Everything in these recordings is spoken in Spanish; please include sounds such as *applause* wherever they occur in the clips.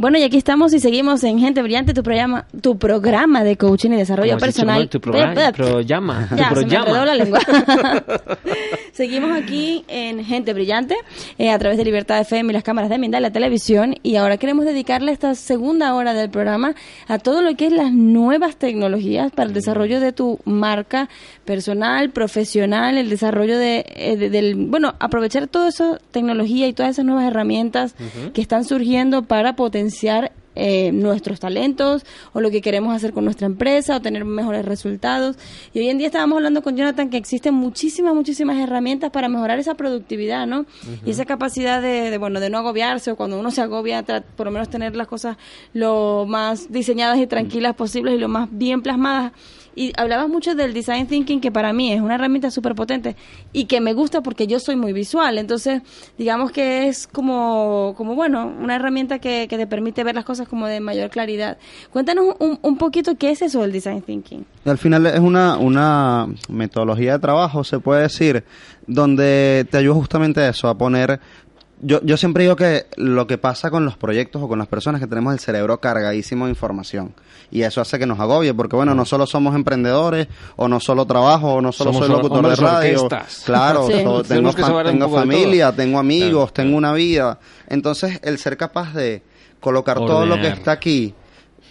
Bueno, y aquí estamos y seguimos en Gente Brillante, tu programa, tu programa de coaching y desarrollo personal. Tu programa, programa, *laughs* Ya, tu se me programa. enredó la lengua. *laughs* seguimos aquí en Gente Brillante, eh, a través de Libertad FM y las cámaras de Minda y la televisión, y ahora queremos dedicarle esta segunda hora del programa a todo lo que es las nuevas tecnologías para el desarrollo de tu marca personal, profesional, el desarrollo de, eh, de- del, bueno, aprovechar toda esa tecnología y todas esas nuevas herramientas que están surgiendo para potenciar eh, nuestros talentos o lo que queremos hacer con nuestra empresa o tener mejores resultados. Y hoy en día estábamos hablando con Jonathan que existen muchísimas, muchísimas herramientas para mejorar esa productividad, ¿no? Y esa capacidad de, de, bueno, de no agobiarse o cuando uno se agobia, por lo menos tener las cosas lo más diseñadas y tranquilas posibles y lo más bien plasmadas. Y hablabas mucho del design thinking, que para mí es una herramienta súper potente y que me gusta porque yo soy muy visual. Entonces, digamos que es como, como bueno, una herramienta que, que te permite ver las cosas como de mayor claridad. Cuéntanos un, un poquito qué es eso del design thinking. Al final es una, una metodología de trabajo, se puede decir, donde te ayuda justamente a eso, a poner... Yo, yo siempre digo que lo que pasa con los proyectos o con las personas es que tenemos el cerebro cargadísimo de información. Y eso hace que nos agobie, porque bueno, no solo somos emprendedores, o no solo trabajo, o no solo Somos soy locutor de radio. orquestas. Claro, Sí. so- tengo, tengo familia, tengo amigos, Claro, tengo claro. una vida. Entonces, el ser capaz de colocar todo lo que está aquí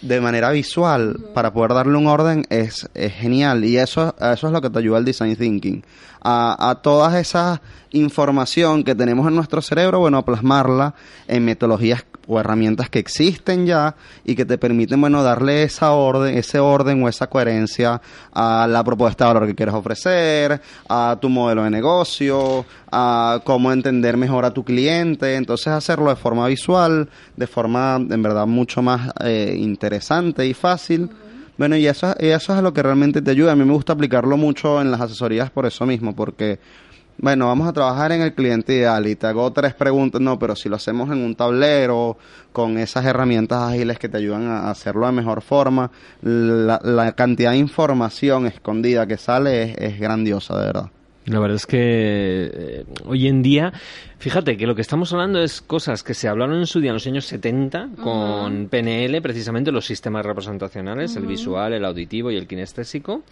de manera visual para poder darle un orden es, es genial. Y eso, eso es lo que te ayuda el design thinking. A, a toda esa información que tenemos en nuestro cerebro bueno a plasmarla en metodologías o herramientas que existen ya y que te permiten bueno darle esa orden ese orden o esa coherencia a la propuesta de valor que quieres ofrecer a tu modelo de negocio a cómo entender mejor a tu cliente entonces hacerlo de forma visual de forma en verdad mucho más eh, interesante y fácil bueno, y eso, y eso es a lo que realmente te ayuda. A mí me gusta aplicarlo mucho en las asesorías por eso mismo, porque, bueno, vamos a trabajar en el cliente ideal y te hago tres preguntas, no, pero si lo hacemos en un tablero, con esas herramientas ágiles que te ayudan a hacerlo de mejor forma, la, la cantidad de información escondida que sale es, es grandiosa, de verdad. La verdad es que eh, hoy en día, fíjate que lo que estamos hablando es cosas que se hablaron en su día en los años 70 con PNL, precisamente los sistemas representacionales, el visual, el auditivo y el kinestésico.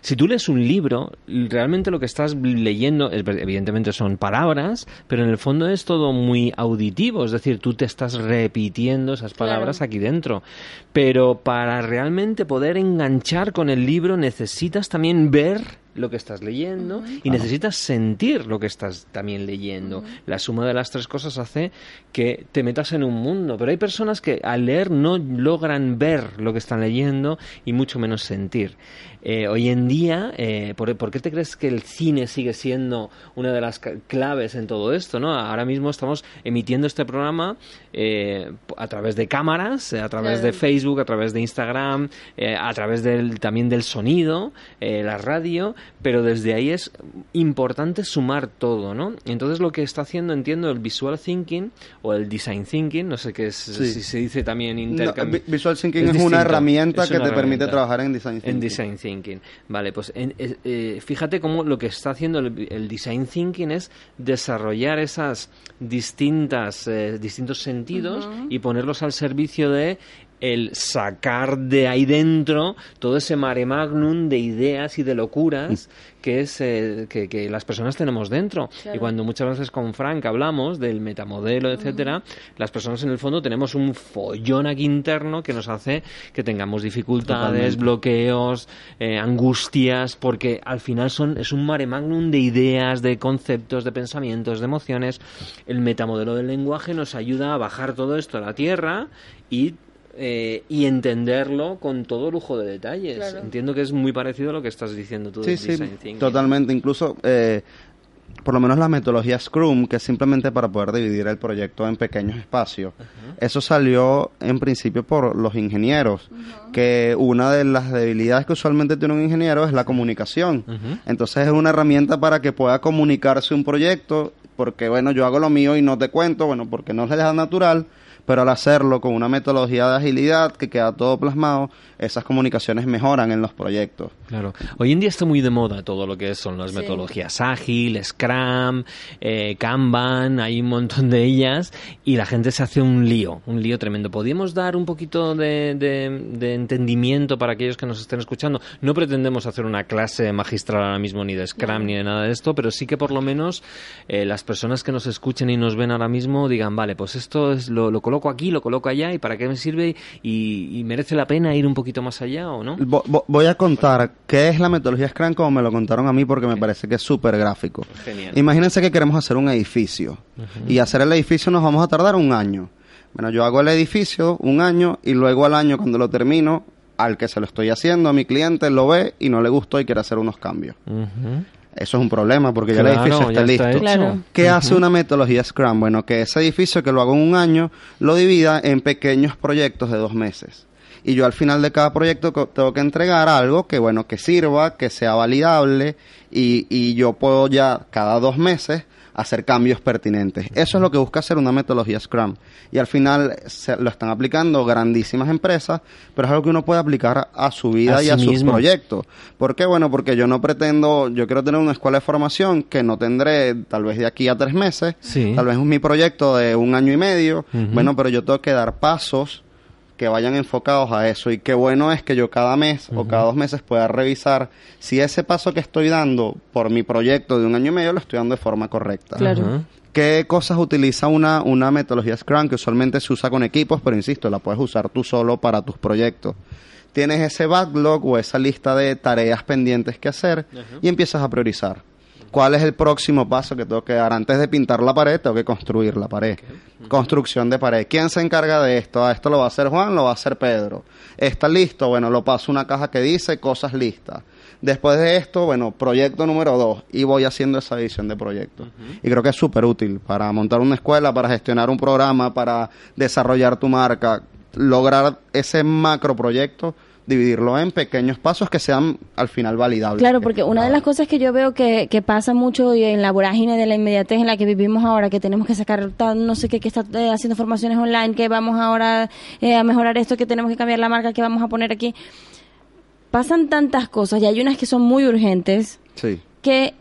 Si tú lees un libro, realmente lo que estás leyendo, es- evidentemente son palabras, pero en el fondo es todo muy auditivo, es decir, tú te estás repitiendo esas palabras Claro. aquí dentro. Pero para realmente poder enganchar con el libro necesitas también ver lo que estás leyendo y necesitas sentir lo que estás también leyendo. La suma de las tres cosas hace que te metas en un mundo, pero hay personas que al leer no logran ver lo que están leyendo y mucho menos sentir. Eh, hoy en día, eh, ¿por, por qué te crees que el cine sigue siendo una de las claves en todo esto? ¿no? Ahora mismo estamos emitiendo este programa eh, a través de cámaras, a través de Facebook, a través de Instagram, eh, a través del, también del sonido, eh, la radio, pero desde ahí es importante sumar todo, ¿no? Entonces lo que está haciendo, entiendo, el visual thinking o el design thinking, no sé qué es, Sí. si se dice también intercambio. vi- Visual Thinking Es es, una herramienta es que te permite trabajar en Design Thinking. En design thinking. Vale, pues en- eh, eh, fíjate cómo lo que está haciendo el, el design thinking es desarrollar esas distintas eh, distintos sentidos y ponerlos al servicio de el sacar de ahí dentro todo ese mare magnum de ideas y de locuras que es eh, que, que las personas tenemos dentro Claro. y cuando muchas veces con Frank hablamos del metamodelo etcétera las personas en el fondo tenemos un follón aquí interno que nos hace que tengamos dificultades Totalmente. bloqueos, eh, angustias, porque al final son, es un mare magnum de ideas, de conceptos, de pensamientos, de emociones. El metamodelo del lenguaje nos ayuda a bajar todo esto a la tierra y, eh, y entenderlo con todo lujo de detalles. Claro. Entiendo que es muy parecido a lo que estás diciendo tú Sí, del sí, thinking. totalmente. Incluso, eh, por lo menos la metodología Scrum, que es simplemente para poder dividir el proyecto en pequeños espacios. Eso salió en principio por los ingenieros, que una de las debilidades que usualmente tiene un ingeniero es la comunicación. Entonces es una herramienta para que pueda comunicarse un proyecto, porque bueno, yo hago lo mío y no te cuento, bueno, porque no es la natural, pero al hacerlo con una metodología de agilidad que queda todo plasmado, esas comunicaciones mejoran en los proyectos. Claro. Hoy en día está muy de moda todo lo que son las metodologías ágil, Scrum, eh, Kanban, hay un montón de ellas y la gente se hace un lío, un lío tremendo. ¿Podríamos dar un poquito de, de, entendimiento para aquellos que nos estén escuchando? No pretendemos hacer una clase magistral ahora mismo ni de Scrum ni de nada de esto, pero sí que por lo menos eh, las personas que nos escuchen y nos ven ahora mismo digan, vale, pues esto es, lo, lo coloco aquí, lo coloco allá y para qué me sirve y, y merece la pena ir un poquito más allá o no? voy a contar qué es la metodología Scrum como me lo contaron a mí porque me parece que es súper gráfico. Imagínense que queremos hacer un edificio y hacer el edificio nos vamos a tardar un año. Bueno, yo hago el edificio un año y luego al año cuando lo termino, al que se lo estoy haciendo, a mi cliente lo ve y no le gustó y quiere hacer unos cambios. Eso es un problema porque ya el edificio está listo. ¿Qué hace una metodología Scrum? Bueno, que ese edificio que lo hago en un año lo divida en pequeños proyectos de dos meses y yo al final de cada proyecto tengo que entregar algo que bueno que sirva que sea validable y, y yo puedo ya cada dos meses hacer cambios pertinentes. Eso es lo que busca hacer una metodología Scrum. Y al final se, lo están aplicando grandísimas empresas, pero es algo que uno puede aplicar a su vida y a sus proyectos. ¿Por qué? Bueno, porque yo no pretendo, yo quiero tener una escuela de formación que no tendré tal vez de aquí a tres meses, tal vez es mi proyecto de un año y medio, bueno, pero yo tengo que dar pasos que vayan enfocados a eso. Y qué bueno es que yo cada mes o cada dos meses pueda revisar si ese paso que estoy dando por mi proyecto de un año y medio lo estoy dando de forma correcta. Claro. ¿Qué cosas utiliza una, una metodología Scrum que usualmente se usa con equipos, pero insisto, la puedes usar tú solo para tus proyectos? Tienes ese backlog o esa lista de tareas pendientes que hacer y empiezas a priorizar cuál es el próximo paso que tengo que dar. Antes de pintar la pared, tengo que construir la pared. Construcción de pared. ¿Quién se encarga de esto? Ah, esto lo va a hacer Juan, lo va a hacer Pedro. ¿Está listo? Bueno, lo paso una caja que dice cosas listas. Después de esto, bueno, proyecto número dos. Y voy haciendo esa edición de proyectos. Y creo que es súper útil para montar una escuela, para gestionar un programa, para desarrollar tu marca, lograr ese macro proyecto dividirlo en pequeños pasos que sean al final validables. Claro, porque una de las cosas que yo veo que, que pasa mucho y en la vorágine de la inmediatez en la que vivimos ahora, que tenemos que sacar no sé qué, que está eh, haciendo formaciones online, que vamos ahora eh, a mejorar esto, que tenemos que cambiar la marca, que vamos a poner aquí. Pasan tantas cosas y hay unas que son muy urgentes sí. que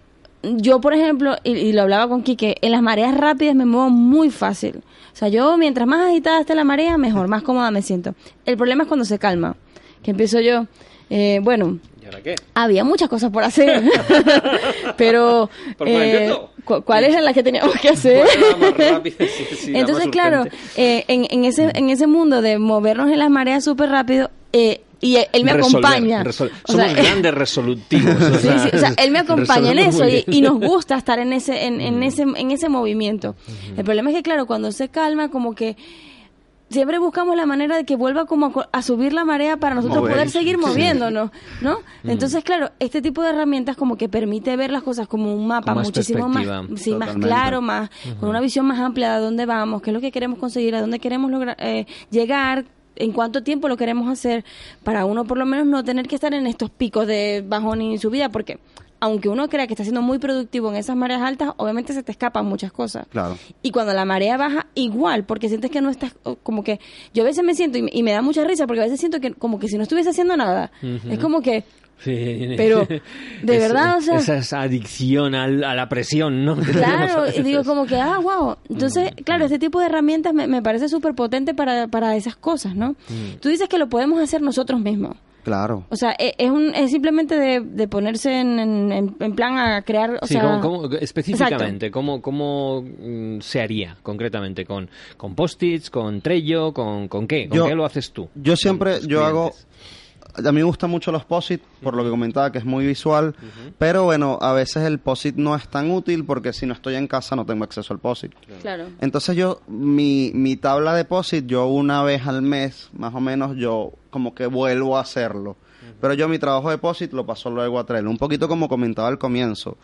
yo, por ejemplo, y, y, lo hablaba con Quique, en las mareas rápidas me muevo muy fácil. O sea, yo mientras más agitada esté la marea, mejor, más cómoda me siento. El problema es cuando se calma que empiezo yo. Eh, bueno, había muchas cosas por hacer, *laughs* pero eh, ¿cuáles eran las que teníamos que hacer? Entonces, claro, eh, en, en, ese, en ese mundo de movernos en las mareas súper rápido, eh, y él me acompaña. Somos grandes resolutivos. *laughs* sí, sí, o sea, él me acompaña en eso y, nos gusta estar en ese, en, en ese, en ese movimiento. El problema es que, claro, cuando se calma, como que siempre buscamos la manera de que vuelva como a, subir la marea para nosotros poder seguir moviéndonos, ¿no? Mm. Entonces, claro, este tipo de herramientas como que permite ver las cosas como un mapa muchísimo más, sí, más claro, más con una visión más amplia de dónde vamos, qué es lo que queremos conseguir, a dónde queremos lograr, eh, llegar, en cuánto tiempo lo queremos hacer, para uno por lo menos no tener que estar en estos picos de bajón y subida, porque aunque uno crea que está siendo muy productivo en esas mareas altas, obviamente se te escapan muchas cosas. Claro. Y cuando la marea baja, igual, porque sientes que no estás, como que, yo a veces me siento, y, me da mucha risa, porque a veces siento que como que si no estuviese haciendo nada, es como que, Sí. Pero, *laughs* de verdad, o sea... Esa, adicción a la presión, ¿no? *laughs* Claro, y digo como que, ah, wow. Entonces, claro, este tipo de herramientas me, me parece súper potente para, para esas cosas, ¿no? Tú dices que lo podemos hacer nosotros mismos. Claro. O sea, e, es, un, es simplemente de, ponerse en, en, plan a crear. O sí, sea... específicamente, ¿cómo, ¿cómo mm, se haría concretamente? ¿Con, con post-its, con Trello, con, con qué? ¿Con qué lo haces tú? Yo siempre, yo hago a mí me gustan mucho los POSIT, por lo que comentaba, que es muy visual, pero bueno, a veces el POSIT no es tan útil porque si no estoy en casa no tengo acceso al POSIT. Claro. Entonces yo, mi, mi tabla de POSIT, yo una vez al mes, más o menos, yo como que vuelvo a hacerlo. Pero yo mi trabajo de POSIT lo paso luego a Trello. Un poquito como comentaba al comienzo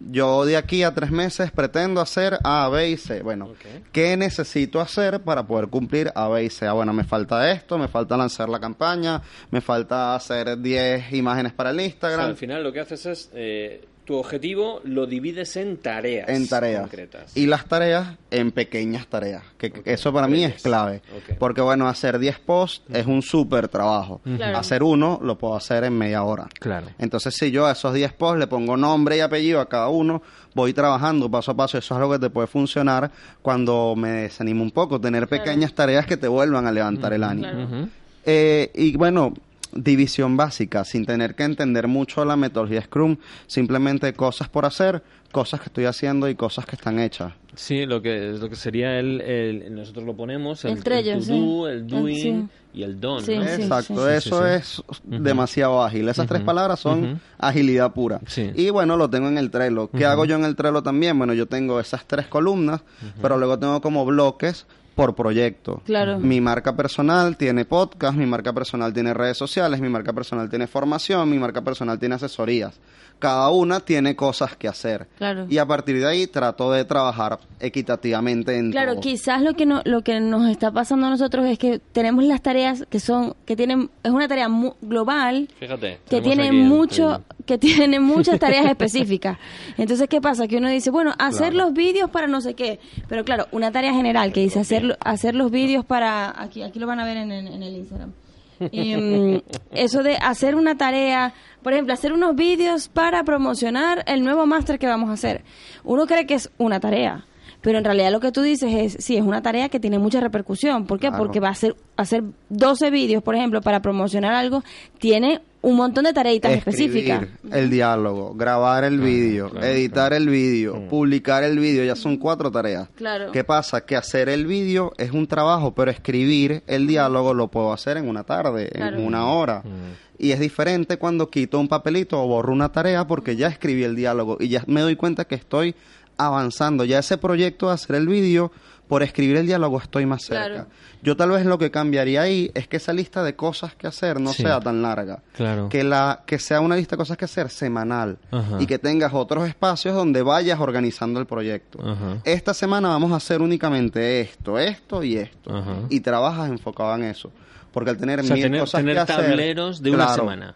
yo de aquí a tres meses pretendo hacer A, B y C. Bueno, ¿qué necesito hacer para poder cumplir A, B y C? Ah, bueno, me falta esto, me falta lanzar la campaña, me falta hacer 10 imágenes para el Instagram. al final lo que haces es... Eh tu objetivo lo divides en tareas. en tareas. concretas. Y las tareas en pequeñas tareas. Que eso para mí es clave. Porque bueno, hacer 10 posts es un súper trabajo. Claro. Hacer uno lo puedo hacer en media hora. Claro. Entonces, si yo a esos 10 posts le pongo nombre y apellido a cada uno, voy trabajando paso a paso. Eso es algo que te puede funcionar cuando me desanimo un poco. Tener pequeñas tareas que te vuelvan a levantar el ánimo. Claro. Eh, y bueno, división básica, sin tener que entender mucho la metodología Scrum, simplemente cosas por hacer, cosas que estoy haciendo y cosas que están hechas. Sí, lo que lo que sería el, el- nosotros lo ponemos el, El Trello, to sí. do, el El- doing sí. y el done, Sí, ¿no? sí. Exacto, sí, eso sí. es demasiado ágil. Esas tres palabras son agilidad pura. Sí. Y bueno, lo tengo en el Trello. ¿Qué hago yo en el Trello también? Bueno, yo tengo esas tres columnas, pero luego tengo como bloques por proyecto. Claro. Mi marca personal tiene podcast, mi marca personal tiene redes sociales, mi marca personal tiene formación, mi marca personal tiene asesorías. Cada una tiene cosas que hacer. Claro. Y a partir de ahí trato de trabajar equitativamente en Claro, todo. quizás lo que no, lo que nos está pasando a nosotros es que tenemos las tareas que son que tienen es una tarea mu- global Fíjate. que tiene el mucho *laughs* que tiene muchas tareas específicas. Entonces, ¿qué pasa? Que uno dice, bueno, hacer Claro. los vídeos para no sé qué, pero claro, una tarea general que dice hacer hacer los vídeos para aquí aquí lo van a ver en, en- en el Instagram. Y, mm, eso de hacer una tarea, por ejemplo, hacer unos vídeos para promocionar el nuevo máster que vamos a hacer. Uno cree que es una tarea, pero en realidad lo que tú dices es, sí, es una tarea que tiene mucha repercusión. ¿Por qué? Claro. Porque va a ser hacer 12 vídeos, por ejemplo, para promocionar algo, tiene un montón de tareitas Escribir específicas. el diálogo, grabar el vídeo, claro, editar el vídeo, publicar el vídeo, ya son cuatro tareas. Claro. ¿Qué pasa? Que hacer el vídeo es un trabajo, pero escribir el diálogo lo puedo hacer en una tarde, Claro. en una hora. Y es diferente cuando quito un papelito o borro una tarea porque ya escribí el diálogo y ya me doy cuenta que estoy avanzando. Ya ese proyecto de hacer el vídeo, por escribir el diálogo estoy más cerca. Claro. Yo tal vez lo que cambiaría ahí es que esa lista de cosas que hacer no Sí. sea tan larga. Claro. Que, la, que sea una lista de cosas que hacer semanal Ajá. y que tengas otros espacios donde vayas organizando el proyecto. Ajá. Esta semana vamos a hacer únicamente esto, esto y esto. Ajá. Y trabajas enfocado en eso. Porque al tener O sea, mil tener, cosas tener que hacer, tableros de una claro, semana.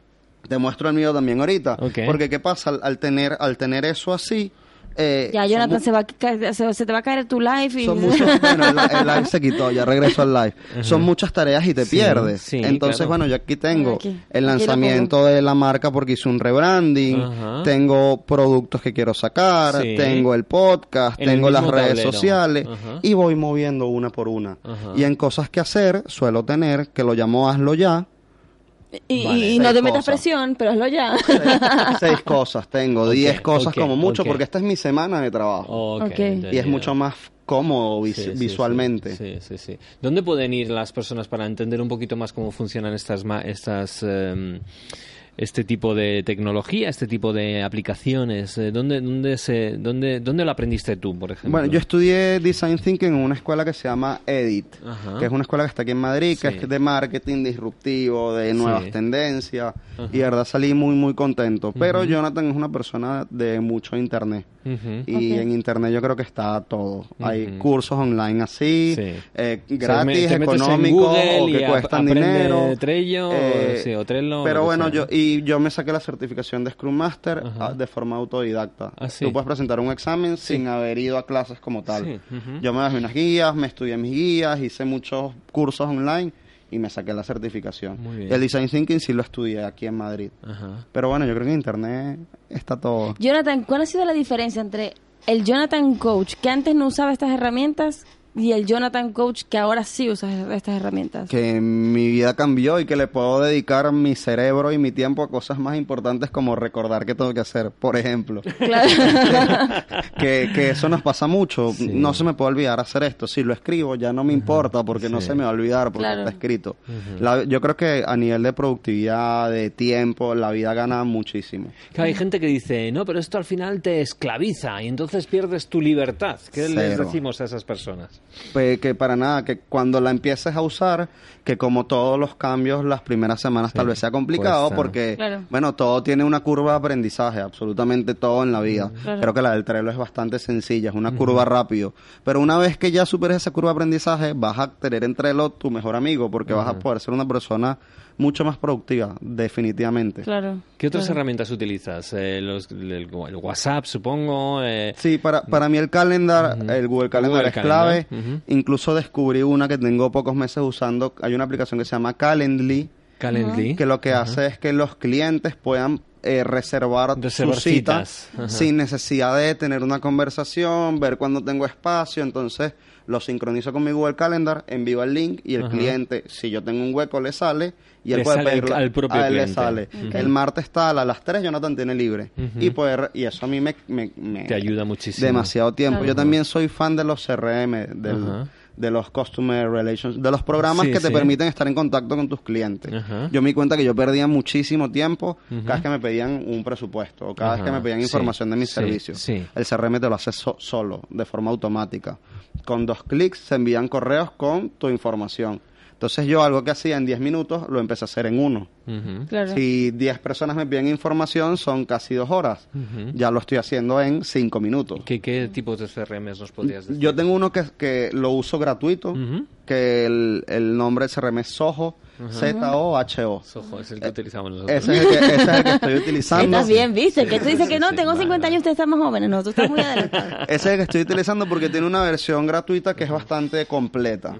Te muestro el mío también ahorita. Ok. Porque qué pasa al, al tener al tener eso así. Eh, Ya, Jonathan, se, va a se, se te va a caer tu live y... son muchos, *laughs* bueno, el, el live se quitó, ya regreso al live. Son muchas tareas y te Sí, pierdes. sí, Entonces, claro. bueno, yo aquí tengo Aquí, el lanzamiento de la marca porque hice un rebranding, Ajá. tengo productos que quiero sacar, Sí. tengo el podcast, En el tengo las redes tablero. sociales Ajá. y voy moviendo una por una. Ajá. Y en cosas que hacer suelo tener, que lo llamo hazlo ya, Y, Vale, y no te metas cosas. presión, pero hazlo ya. seis cosas tengo, diez cosas como mucho porque esta es mi semana de trabajo. Y es mucho más cómodo vis- Sí, sí, sí. visualmente. Sí, sí, sí. ¿Dónde pueden ir las personas para entender un poquito más cómo funcionan estas, ma- estas em, este tipo de tecnología, este tipo de aplicaciones? Eh, ¿Dónde, dónde, se, dónde, ¿Dónde lo aprendiste tú, por ejemplo? Bueno, yo estudié Design Thinking en una escuela que se llama EDIT, Ajá. que es una escuela que está aquí en Madrid, que Sí. es de marketing disruptivo, de nuevas Sí. tendencias, y de verdad salí muy, muy contento. Pero Jonathan es una persona de mucho internet. Y en internet yo creo que está todo. Hay cursos online así, Sí. eh, O sea, gratis, económicos o que cuestan dinero. Trello, Eh, sí, o Trello, Pero bueno, sea. yo y yo me saqué la certificación de Scrum Master Ajá. ah, de forma autodidacta. Ah, sí. Tú puedes presentar un examen sin haber ido a clases como tal. Sí. Yo me bajé unas guías, me estudié mis guías, hice muchos cursos online y me saqué la certificación. Muy bien. El Design Thinking sí lo estudié aquí en Madrid. Ajá. Pero bueno, yo creo que en internet está todo. Jonathan, ¿cuál ha sido la diferencia entre el Jonathan Coach que antes no usaba estas herramientas y el Jonathan Coach que ahora sí usa estas herramientas? que mi vida cambió y que le puedo dedicar mi cerebro y mi tiempo a cosas más importantes como recordar qué tengo que hacer, por ejemplo. Claro. *laughs* que, que eso nos pasa mucho. Sí. No se me puede olvidar hacer esto. Si lo escribo ya no me importa porque no se me va a olvidar porque Claro. está escrito. La- yo creo que a nivel de productividad, de tiempo, la vida gana muchísimo. Que hay gente que dice, no, pero esto al final te esclaviza y entonces pierdes tu libertad. ¿Qué les decimos a esas personas? Pues que para nada, que cuando la empieces a usar, que como todos los cambios, las primeras semanas tal vez sea complicado cuesta. porque, Claro. bueno, todo tiene una curva de aprendizaje, absolutamente todo en la vida. Claro. Creo que la del Trello es bastante sencilla, es una curva rápido. Pero una vez que ya superes esa curva de aprendizaje, vas a tener en Trello tu mejor amigo porque vas a poder ser una persona mucho más productiva, definitivamente. Claro. ¿Qué otras claro. herramientas utilizas? Eh, los- el, el WhatsApp, supongo. eh, Sí, para, para mí el calendar, el Google Calendar Google es clave. Incluso descubrí una que tengo pocos meses usando. Hay una aplicación que se llama Calendly, Calendly. que lo que hace es que los clientes puedan eh, reservar, Reservar su cita citas. Sin necesidad de tener una conversación, ver cuándo tengo espacio. Entonces lo sincronizo con mi Google Calendar, envío el link y el Ajá. cliente, si yo tengo un hueco, le sale y él Le puede sale al- pedirlo. al propio a él le cliente. sale. El martes tal a las 3 Jonathan tiene libre. Ujú. y, poder, y eso a mí me, me- me- Te ayuda muchísimo. demasiado tiempo. Claro. Yo también soy fan de los CRM, del- Ajá. De los Customer Relations, de los programas Sí, que te sí. permiten estar en contacto con tus clientes. Ajá. Yo me di cuenta que yo perdía muchísimo tiempo cada vez que me pedían un presupuesto o cada vez que me pedían Sí, información de mis servicios. El CRM te lo hace so- solo, de forma automática. Con dos clics se envían correos con tu información. Entonces yo algo que hacía en 10 minutos lo empecé a hacer en uno. Claro. Si 10 personas me piden información, son casi dos horas. Ya lo estoy haciendo en 5 minutos. ¿Qué, qué tipos de CRMs nos podrías decir? Yo tengo uno que, que lo uso gratuito, que el, el nombre del CRM es Soho, Z-O-H-O. Soho, es el que utilizamos nosotros. Ese es, el que, ese es el que estoy *laughs* utilizando. Estás bien, viste, que tú dices que no, Sí, tengo vale, 50 años, ustedes están más jóvenes, no, tú estás muy *laughs* adelantado. Ese es el que estoy utilizando porque tiene una versión gratuita que es bastante completa.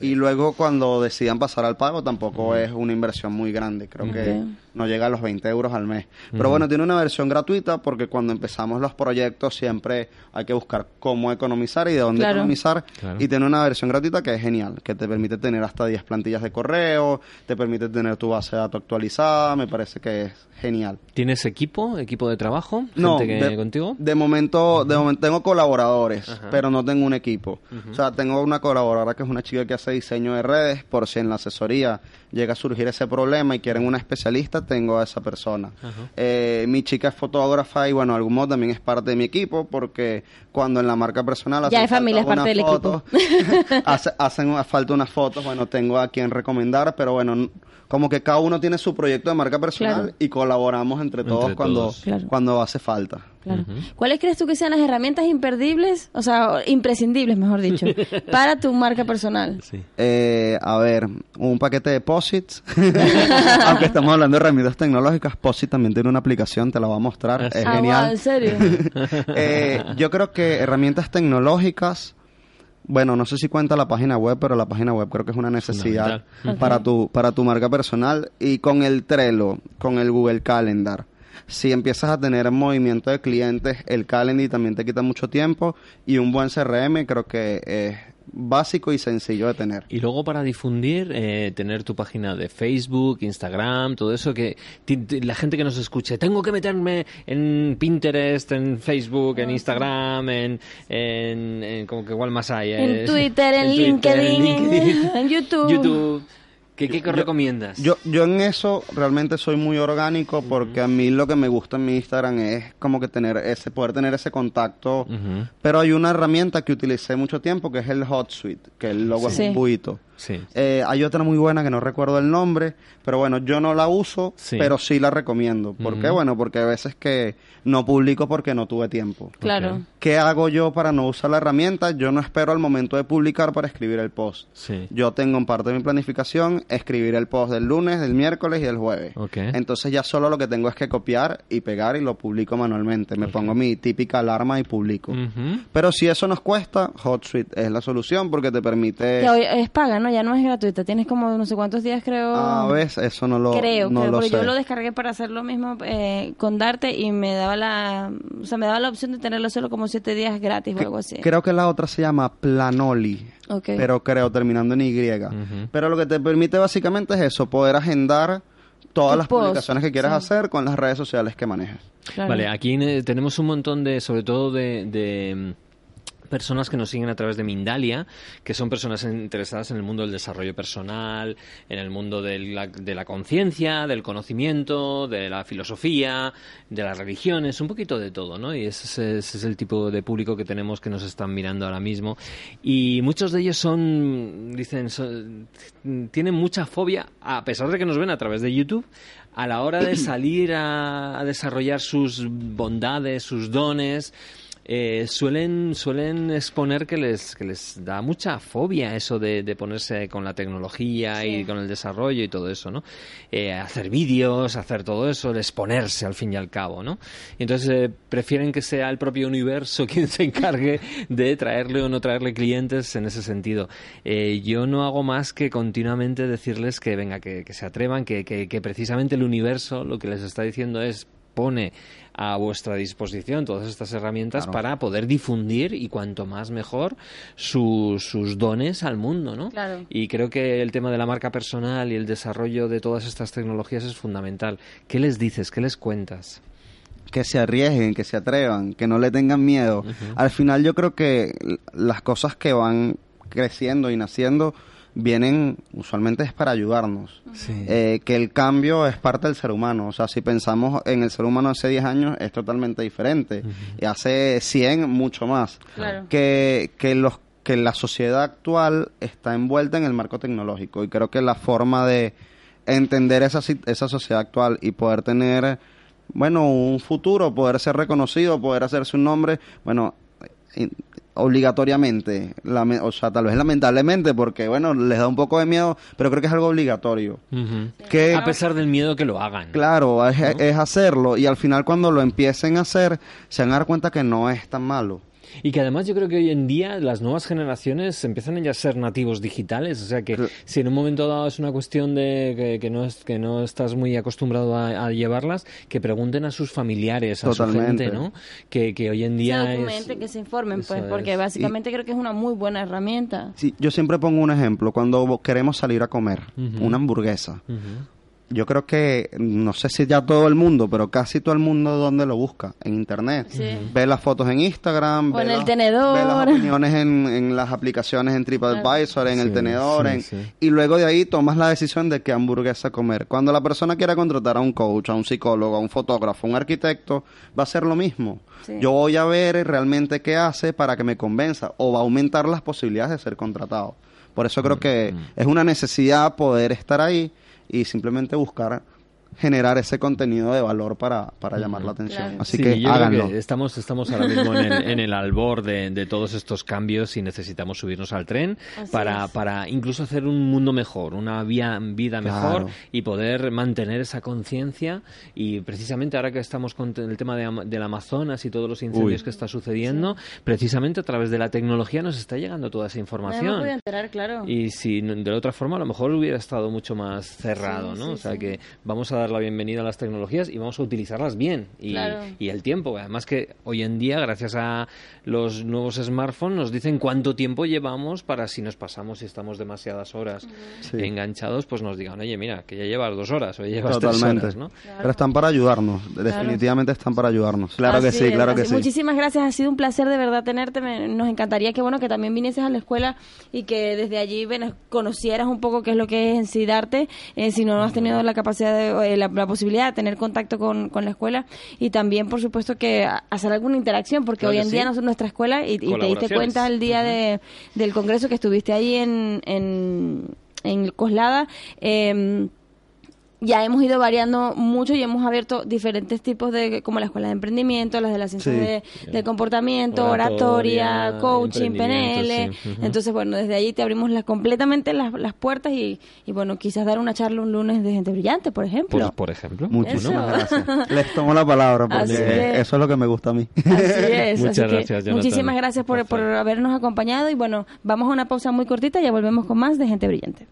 Y luego cuando decidan pasar al pago tampoco es una inversión muy grande, creo que no llega a los 20 euros al mes. Pero bueno, tiene una versión gratuita porque cuando empezamos los proyectos siempre hay que buscar cómo economizar y de dónde Claro. economizar. Claro. Y tiene una versión gratuita que es genial, que te permite tener hasta 10 plantillas de correo, te permite tener tu base de datos actualizada, me parece que es genial. ¿Tienes equipo? ¿Equipo de trabajo? No, ¿Gente que de, contigo? de momento, de momento tengo colaboradores, pero no tengo un equipo. O sea, tengo una colaboradora que es una chica que hace diseño de redes, por si en la asesoría llega a surgir ese problema y quieren una especialista, tengo a esa persona. Eh, mi chica es fotógrafa y bueno, de algún modo también es parte de mi equipo porque cuando en la marca personal Ya hacen es familia, es falta parte unas del fotos, *laughs* hace- hacen falta unas fotos, bueno, tengo a quien recomendar, pero bueno, como que cada uno tiene su proyecto de marca personal Claro. y colaboramos entre todos Entre cuando, todos. Claro. cuando hace falta. Claro. ¿Cuáles crees tú que sean las herramientas imperdibles, o sea, imprescindibles, mejor dicho, *laughs* para tu marca personal? Sí. Eh, a ver, un paquete de POSITs. *laughs* Aunque estamos hablando de herramientas tecnológicas, POSIT también tiene una aplicación, te la voy a mostrar. Es. Ah, genial. wow, ¿en serio? *laughs* Eh, yo creo que herramientas tecnológicas, bueno, no sé si cuenta la página web, pero la página web creo que es una necesidad para tu para tu marca personal. Y con el Trello, con el Google Calendar. Si empiezas a tener movimiento de clientes, el Calendar también te quita mucho tiempo. Y un buen CRM creo que es básico y sencillo de tener. Y luego para difundir, eh, tener tu página de Facebook, Instagram, todo eso, que la gente que nos escuche, tengo que meterme en Pinterest, en Facebook, en Instagram, en, en, en- como que igual más hay. En *laughs* eh, Twitter, en LinkedIn, en- *laughs* en YouTube. YouTube. ¿Qué, qué recomiendas? Yo, yo en eso realmente soy muy orgánico porque a mí lo que me gusta en mi Instagram es como que tener ese, poder tener ese contacto. Pero hay una herramienta que utilicé mucho tiempo que es el HotSuite, que el logo Sí. es un buito. Sí. Eh, hay otra muy buena que no recuerdo el nombre, pero bueno, yo no la uso, Sí. pero sí la recomiendo. ¿Por qué? Bueno, porque hay veces que no publico porque no tuve tiempo. Claro. ¿Qué hago yo para no usar la herramienta? Yo no espero al momento de publicar para escribir el post. Sí. Yo tengo en parte de mi planificación escribir el post del lunes, del miércoles y del jueves. Entonces ya solo lo que tengo es que copiar y pegar y lo publico manualmente. Me pongo mi típica alarma y publico. Pero si eso nos cuesta, HotSuite es la solución porque te permite... Que hoy es paga, ¿no? Ya no es gratuita. Tienes como no sé cuántos días, creo. A veces eso no lo, creo, no creo, lo porque sé. yo lo descargué para hacer lo mismo eh, con Darte y me daba la, o sea, me daba la opción de tenerlo solo como siete días gratis o algo así. Creo que la otra se llama Planoli. Ok. Pero creo, terminando en Y. Pero lo que te permite básicamente es eso, poder agendar todas las post, publicaciones que quieras sí. hacer con las redes sociales que manejes. Claro. Vale, aquí eh, tenemos un montón de, sobre todo de, de, personas que nos siguen a través de Mindalia, que son personas interesadas en el mundo del desarrollo personal, en el mundo de la, de la conciencia, del conocimiento, de la filosofía, de las religiones, un poquito de todo, ¿no? Y ese, es- el tipo de público que tenemos que nos están mirando ahora mismo. Y muchos de ellos son, dicen, son- tienen mucha fobia, a pesar de que nos ven a través de YouTube, a la hora de salir a desarrollar sus bondades, sus dones, eh, suelen, suelen exponer que les, que les da mucha fobia eso de, de ponerse con la tecnología y con el desarrollo y todo eso, ¿no? Eh, hacer vídeos, hacer todo eso, el exponerse al fin y al cabo, ¿no? Y entonces eh, prefieren que sea el propio universo *laughs* quien se encargue de traerle o no traerle clientes en ese sentido. Yo no hago más que continuamente decirles que venga, que, que se atrevan, que, que, que precisamente el universo lo que les está diciendo es pone a vuestra disposición todas estas herramientas Claro. para poder difundir y cuanto más mejor sus, sus dones al mundo, ¿no? Claro. Y creo que el tema de la marca personal y el desarrollo de todas estas tecnologías es fundamental. ¿Qué les dices? ¿Qué les cuentas? que se arriesguen, que se atrevan, que no le tengan miedo. Al final yo creo que las cosas que van creciendo y naciendo vienen usualmente es para ayudarnos. Sí. Eh, que el cambio es parte del ser humano. O sea, si pensamos en el ser humano hace 10 años es totalmente diferente. Y hace 100 mucho más. Claro. Que, que los que la sociedad actual está envuelta en el marco tecnológico y creo que la forma de entender esa, esa sociedad actual y poder tener, bueno, un futuro, poder ser reconocido, poder hacerse un nombre, bueno, in- obligatoriamente, o sea, tal vez lamentablemente, porque, bueno, les da un poco de miedo, pero creo que es algo obligatorio. Que, A pesar del miedo que lo hagan. claro, es, es hacerlo y al final cuando lo empiecen a hacer, se van a dar cuenta que no es tan malo. Y que además yo creo que hoy en día las nuevas generaciones empiezan ya a ser nativos digitales. O sea que Cl- si en un momento dado es una cuestión de que, que no, es, que no estás muy acostumbrado a, a llevarlas, que pregunten a sus familiares, a Totalmente. su gente, ¿no? Que, que hoy en Se día es... documenten, que se informen, pues, porque es. básicamente creo que es una muy buena herramienta. Sí, yo siempre pongo un ejemplo, cuando queremos salir a comer Ujú. una hamburguesa, Ujú. Yo creo que, no sé si ya todo el mundo, pero casi todo el mundo donde lo busca, en internet. Sí. Ve las fotos en Instagram, O ve, en el las- tenedor. ve las *laughs* opiniones en, en las aplicaciones en TripAdvisor, en el tenedor, sí, en- sí. y luego de ahí tomas la decisión de qué hamburguesa comer. Cuando la persona quiera contratar a un coach, a un psicólogo, a un fotógrafo, a un arquitecto, va a ser lo mismo. Sí. Yo voy a ver realmente qué hace para que me convenza o va a aumentar las posibilidades de ser contratado. Por eso creo que Mm. es una necesidad poder estar ahí y simplemente buscar generar ese contenido de valor para, para llamar la atención. Claro. Así Sí, que yo creo háganlo. que estamos, estamos ahora mismo en el, en el albor de, de todos estos cambios y necesitamos subirnos al tren Así para, es. para incluso hacer un mundo mejor, una vía, vida Claro. mejor y poder mantener esa conciencia. Y precisamente ahora que estamos con el tema de, del Amazonas y todos los incendios Uy. que está sucediendo, precisamente a través de la tecnología nos está llegando toda esa No me información. podía enterar, claro. Y si no- de la otra forma, a lo mejor hubiera estado mucho más cerrado, Sí, ¿no? sí, o sea sí. que vamos a dar la bienvenida a las tecnologías y vamos a utilizarlas bien. Y, Claro. y el tiempo. Además que hoy en día, gracias a los nuevos smartphones, nos dicen cuánto tiempo llevamos para si nos pasamos y estamos demasiadas horas Sí. enganchados, pues nos digan, oye, mira, que ya llevas dos horas o ya llevas Totalmente. tres horas, ¿no? Pero están para ayudarnos. Definitivamente están para ayudarnos. Claro que sí, es, claro que sí. Muchísimas gracias, ha sido un placer de verdad tenerte. Me- nos encantaría que bueno que también vinieses a la escuela y que desde allí bueno, conocieras un poco qué es lo que es en sí darte, eh, si no has tenido la capacidad, de, la, la posibilidad de tener contacto con, con la escuela y también, por supuesto, que hacer alguna interacción, porque Claro hoy en día sí. nos- nuestra escuela, y, y te diste cuenta el día de, del congreso que estuviste ahí en, en, en Coslada, eh, ya hemos ido variando mucho y hemos abierto diferentes tipos de, como la escuela de emprendimiento, las de la ciencia Sí. de, comportamiento, Oratoria, oratoria, coaching, PNL. sí. Entonces, bueno, desde allí te abrimos las, completamente las, las puertas y, y, bueno, quizás dar una charla un lunes de gente brillante, por ejemplo. Por, por ejemplo. Muchísimas *laughs* gracias. Les tomo la palabra porque que- eso es lo que me gusta a mí. Así es. Muchas así que gracias, Jonathan. Muchísimas gracias por, por habernos acompañado y bueno, vamos a una pausa muy cortita y ya volvemos con más de Gente Brillante.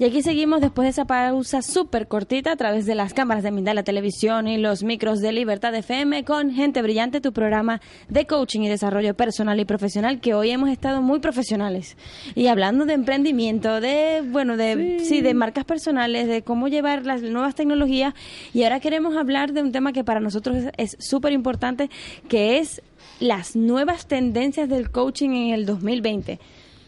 Y aquí seguimos después de esa pausa súper cortita a través de las cámaras de Mindala Televisión y los micros de Libertad FM con Gente Brillante, tu programa de coaching y desarrollo personal y profesional que hoy hemos estado muy profesionales. Y hablando de emprendimiento, de bueno, de sí, de marcas personales, de cómo llevar las nuevas tecnologías. Y ahora queremos hablar de un tema que para nosotros es- es súper importante que es las nuevas tendencias del coaching en el 2020.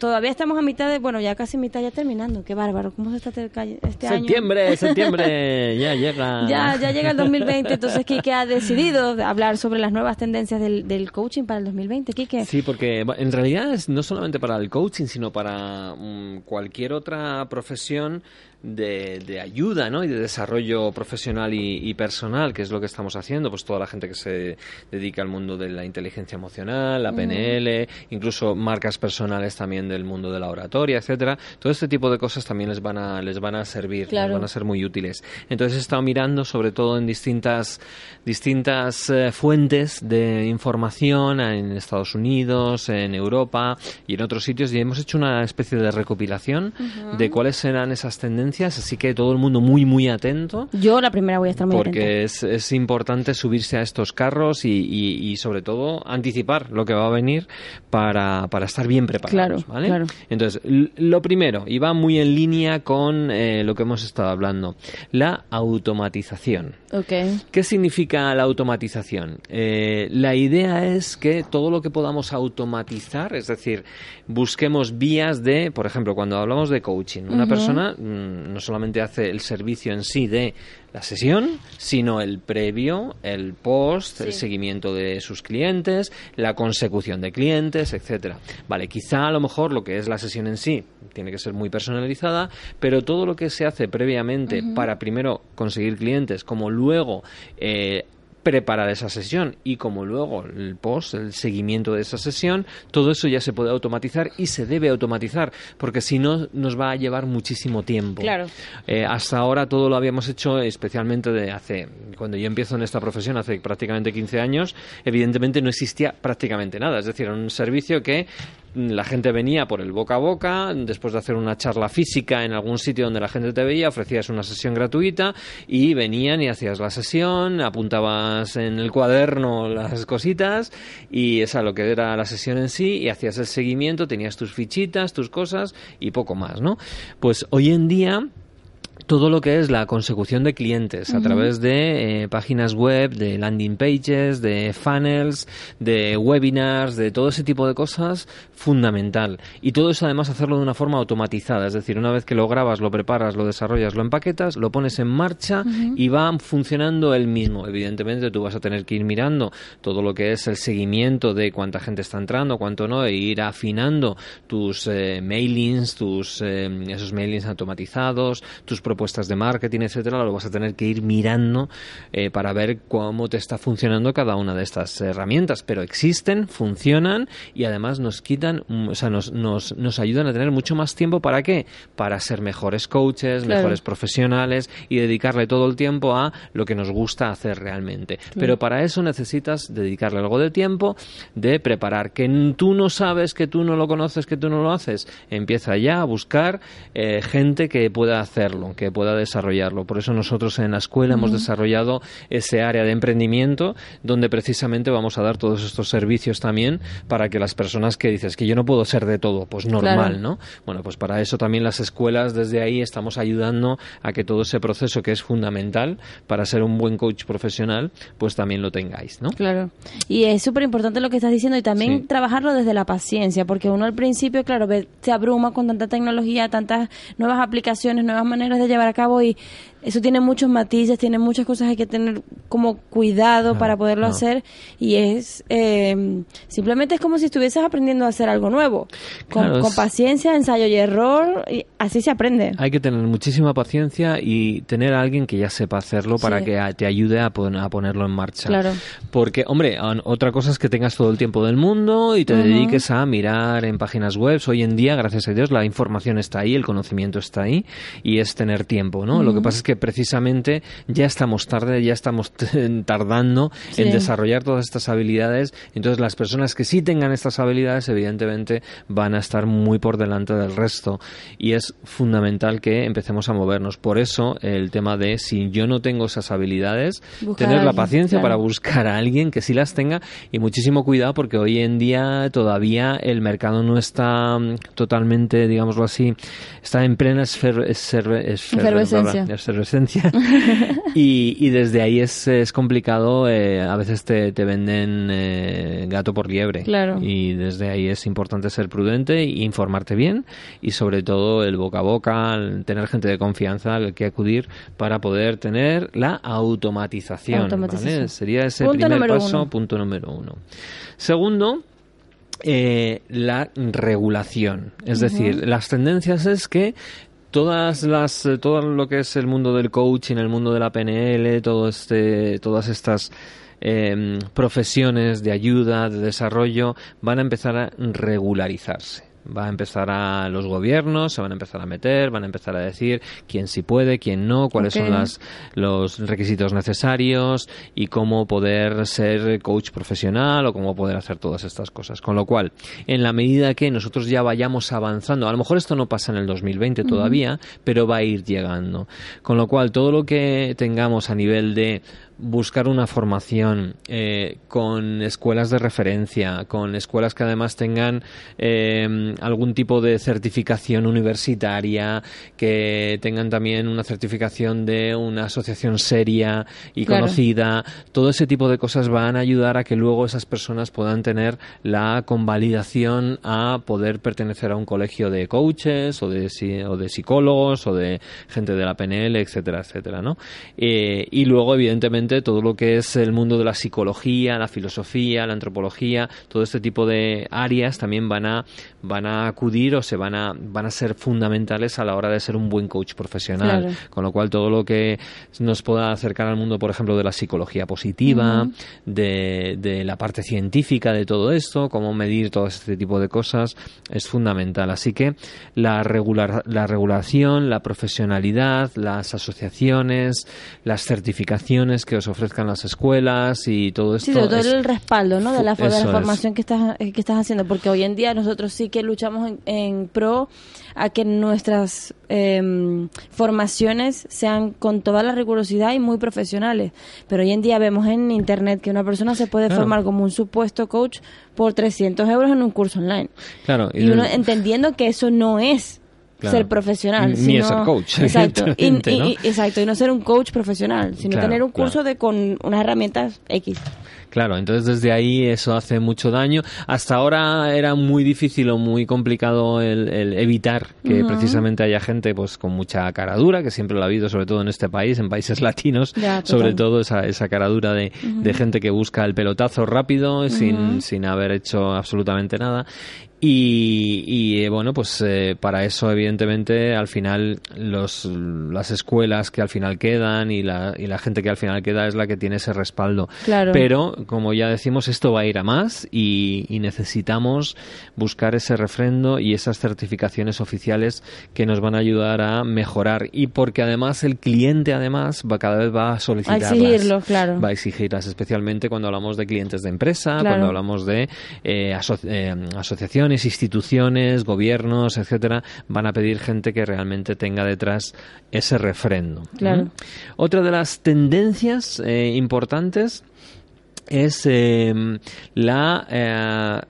Todavía estamos a mitad de, bueno, ya casi mitad, ya terminando. Qué bárbaro, ¿cómo se está este, año? Septiembre, *laughs* septiembre, ya llega. Ya, ya llega el 2020, entonces Kike ha decidido hablar sobre las nuevas tendencias del, del coaching para el 2020. Kike, Sí, porque en realidad es no solamente para el coaching, sino para mm, cualquier otra profesión. De, de ayuda ¿no? y de desarrollo profesional y, y, personal, que es lo que estamos haciendo, pues toda la gente que se dedica al mundo de la inteligencia emocional, la PNL, incluso marcas personales también del mundo de la oratoria, etcétera. Todo este tipo de cosas también les van a, les van a servir, les van a ser muy útiles. Entonces he estado mirando sobre todo en distintas, distintas eh, fuentes de información en Estados Unidos, en Europa y en otros sitios y hemos hecho una especie de recopilación de cuáles serán esas tendencias, así que todo el mundo muy, muy atento. Yo la primera voy a estar muy Porque es, es, importante subirse a estos carros y, y, y, sobre todo anticipar lo que va a venir para, para estar bien preparados. Claro, claro. Entonces, lo primero, y va muy en línea con eh, lo que hemos estado hablando, la automatización. Okay. ¿Qué significa la automatización? Eh, la idea es que todo lo que podamos automatizar, es decir, busquemos vías de, por ejemplo, cuando hablamos de coaching, una persona mmm, no solamente hace el servicio en sí de la sesión, sino el previo, el post, sí. el seguimiento de sus clientes, la consecución de clientes, etcétera. Vale, quizá a lo mejor lo que es la sesión en sí tiene que ser muy personalizada, pero todo lo que se hace previamente uh -huh. para primero conseguir clientes, como luego eh, preparar esa sesión y como luego el post, el seguimiento de esa sesión, todo eso ya se puede automatizar y se debe automatizar porque si no nos va a llevar muchísimo tiempo. Claro. Eh, hasta ahora todo lo habíamos hecho especialmente de hace, cuando yo empiezo en esta profesión hace prácticamente 15 años, evidentemente no existía prácticamente nada, es decir, era un servicio que la gente venía por el boca a boca, después de hacer una charla física en algún sitio donde la gente te veía, ofrecías una sesión gratuita y venían y hacías la sesión, apuntabas en el cuaderno las cositas y esa lo que era la sesión en sí y hacías el seguimiento, tenías tus fichitas, tus cosas y poco más, ¿no? Pues hoy en día todo lo que es la consecución de clientes uh -huh. a través de eh, páginas web, de landing pages, de funnels, de webinars, de todo ese tipo de cosas, fundamental. Y todo eso además hacerlo de una forma automatizada, es decir, una vez que lo grabas, lo preparas, lo desarrollas, lo empaquetas, lo pones en marcha uh -huh. y va funcionando el mismo. Evidentemente tú vas a tener que ir mirando todo lo que es el seguimiento de cuánta gente está entrando, cuánto no, e ir afinando tus eh, mailings, tus eh, esos mailings automatizados, tus propuestas de marketing, etcétera, lo vas a tener que ir mirando eh, para ver cómo te está funcionando cada una de estas herramientas. Pero existen, funcionan y además nos quitan, o sea, nos, nos, nos ayudan a tener mucho más tiempo. ¿Para qué? Para ser mejores coaches, claro. mejores profesionales y dedicarle todo el tiempo a lo que nos gusta hacer realmente. Sí. Pero para eso necesitas dedicarle algo de tiempo, de preparar. Que tú no sabes, que tú no lo conoces, que tú no lo haces. Empieza ya a buscar eh, gente que pueda hacerlo, que pueda desarrollarlo. Por eso nosotros en la escuela uh -huh. hemos desarrollado ese área de emprendimiento donde precisamente vamos a dar todos estos servicios también para que las personas que dices que yo no puedo ser de todo, pues normal, claro. ¿no? Bueno, pues para eso también las escuelas desde ahí estamos ayudando a que todo ese proceso que es fundamental para ser un buen coach profesional, pues también lo tengáis, ¿no? Claro. Y es súper importante lo que estás diciendo y también sí. trabajarlo desde la paciencia, porque uno al principio, claro, se abruma con tanta tecnología, tantas nuevas aplicaciones, nuevas maneras de llevar a cabo y eso tiene muchos matices, tiene muchas cosas hay que tener como cuidado no, para poderlo no. hacer y es eh, simplemente es como si estuvieses aprendiendo a hacer algo nuevo con, claro, con paciencia, ensayo y error y así se aprende. Hay que tener muchísima paciencia y tener a alguien que ya sepa hacerlo para sí. que te ayude a, poner, a, ponerlo en marcha. Claro. Porque, hombre, otra cosa es que tengas todo el tiempo del mundo y te uh -huh. dediques a mirar en páginas web. Hoy en día, gracias a Dios, la información está ahí, el conocimiento está ahí y es tener tiempo, ¿no? Uh -huh. Lo que pasa es que precisamente ya estamos tarde, ya estamos *laughs* tardando sí. en desarrollar todas estas habilidades. Entonces, las personas que sí tengan estas habilidades, evidentemente, van a estar muy por delante del resto. Y es fundamental que empecemos a movernos. Por eso, el tema de si yo no tengo esas habilidades, buscar tener la paciencia claro. para buscar a alguien que sí las tenga y muchísimo cuidado porque hoy en día todavía el mercado no está mm, totalmente, digámoslo así, está en plena esfer, esfer, esfer, efervescencia *laughs* y, y, desde ahí es, es complicado, eh, a veces te, te venden eh, gato por liebre claro. y desde ahí es importante ser prudente e informarte bien y sobre todo el boca a boca, el tener gente de confianza al que acudir para poder tener la automatización. automatización. ¿vale? Sería ese punto primer paso, uno. punto número uno. Segundo, eh, la regulación. Es uh -huh. decir, las tendencias es que todas las eh, todo lo que es el mundo del coaching, el mundo de la PNL, todo este, todas estas eh, profesiones de ayuda, de desarrollo, van a empezar a regularizarse. Va a empezar a los gobiernos, se van a empezar a meter, van a empezar a decir quién sí puede, quién no, cuáles son las, los requisitos necesarios y cómo poder ser coach profesional o cómo poder hacer todas estas cosas. Con lo cual, en la medida que nosotros ya vayamos avanzando, a lo mejor esto no pasa en el 2020 todavía, pero va a ir llegando. Con lo cual, todo lo que tengamos a nivel de buscar una formación eh, con escuelas de referencia, con escuelas que además tengan eh, algún tipo de certificación universitaria, que tengan también una certificación de una asociación seria y Claro. conocida. Todo ese tipo de cosas van a ayudar a que luego esas personas puedan tener la convalidación a poder pertenecer a un colegio de coaches o de, o de psicólogos o de gente de la PNL, etcétera, etcétera, ¿no? Eh, y luego, evidentemente, todo lo que es el mundo de la psicología, la filosofía, la antropología, todo este tipo de áreas también van a, van a acudir o se van a, van a ser fundamentales a la hora de ser un buen coach profesional. Claro. Con lo cual, todo lo que nos pueda acercar al mundo, por ejemplo, de la psicología positiva, de, de la parte científica de todo esto, cómo medir todo este tipo de cosas, es fundamental. Así que la, regular, la regulación, la profesionalidad, las asociaciones, las certificaciones que os ofrezcan las escuelas y todo esto. Sí, sobre todo es- el respaldo, ¿no? De la, de la Eso es. formación que estás, eh, que estás haciendo, porque hoy en día nosotros sí que luchamos en, en pro a que nuestras em, formaciones sean con toda la rigurosidad y muy profesionales. Pero hoy en día vemos en internet que una persona se puede Claro. formar como un supuesto coach por 300 euros en un curso online. Claro, Y uno el- entendiendo que eso no es Claro. ser profesional. Ni sino- ser coach, *laughs* Exacto. Y, ¿no? y- exacto. Y no ser un coach profesional, sino Claro, tener un curso de con unas herramientas X. Claro, entonces desde ahí eso hace mucho daño. Hasta ahora era muy difícil o muy complicado el, el evitar que precisamente haya gente pues con mucha cara dura, que siempre lo ha habido, sobre todo en este país, en países *laughs* latinos, Ya, sobre todo esa, esa cara dura de, de gente que busca el pelotazo rápido sin, sin haber hecho absolutamente nada. Y, y, eh, bueno, pues eh, para eso, evidentemente, al final los, las escuelas que al final quedan y la, y la gente que al final queda es la que tiene ese respaldo. Claro. Pero, como ya decimos, esto va a ir a más y, y necesitamos buscar ese refrendo y esas certificaciones oficiales que nos van a ayudar a mejorar. Y porque además el cliente, además, va cada vez va a solicitarlas. exigirlo, claro. Va a exigirlas, especialmente cuando hablamos de clientes de empresa, Claro. cuando hablamos de eh, aso- eh, instituciones, gobiernos, etcétera, van a pedir gente que realmente tenga detrás ese refrendo. Claro. ¿Mm? Otra de las tendencias eh, importantes es eh, la eh,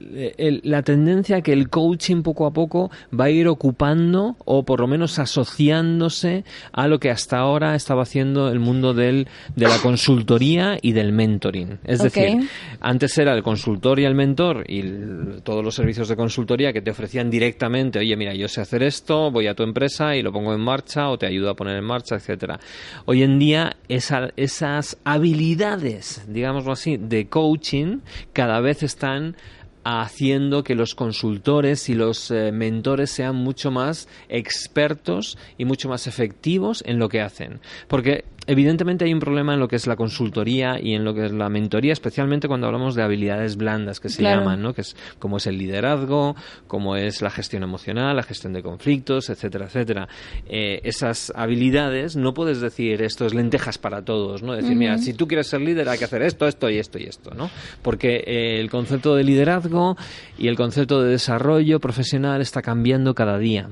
el- la tendencia que el coaching poco a poco va a ir ocupando o por lo menos asociándose a lo que hasta ahora estaba haciendo el mundo del, de la consultoría y del mentoring. Es decir, antes era el consultor y el mentor y el- todos los servicios de consultoría que te ofrecían directamente, oye, mira, yo sé hacer esto, voy a tu empresa y lo pongo en marcha o te ayudo a poner en marcha, etcétera. Hoy en día esa- esas habilidades, digámoslo así, de coaching cada vez están haciendo que los consultores y los eh, mentores sean mucho más expertos y mucho más efectivos en lo que hacen. Porque evidentemente hay un problema en lo que es la consultoría y en lo que es la mentoría, especialmente cuando hablamos de habilidades blandas que se Claro. llaman, ¿no? Que es como es el liderazgo, como es la gestión emocional, la gestión de conflictos, etcétera, etcétera. Eh, esas habilidades no puedes decir esto es lentejas para todos, ¿no? Decir, mira, si tú quieres ser líder hay que hacer esto, esto y esto y esto, ¿no? Porque eh, el concepto de liderazgo y el concepto de desarrollo profesional está cambiando cada día.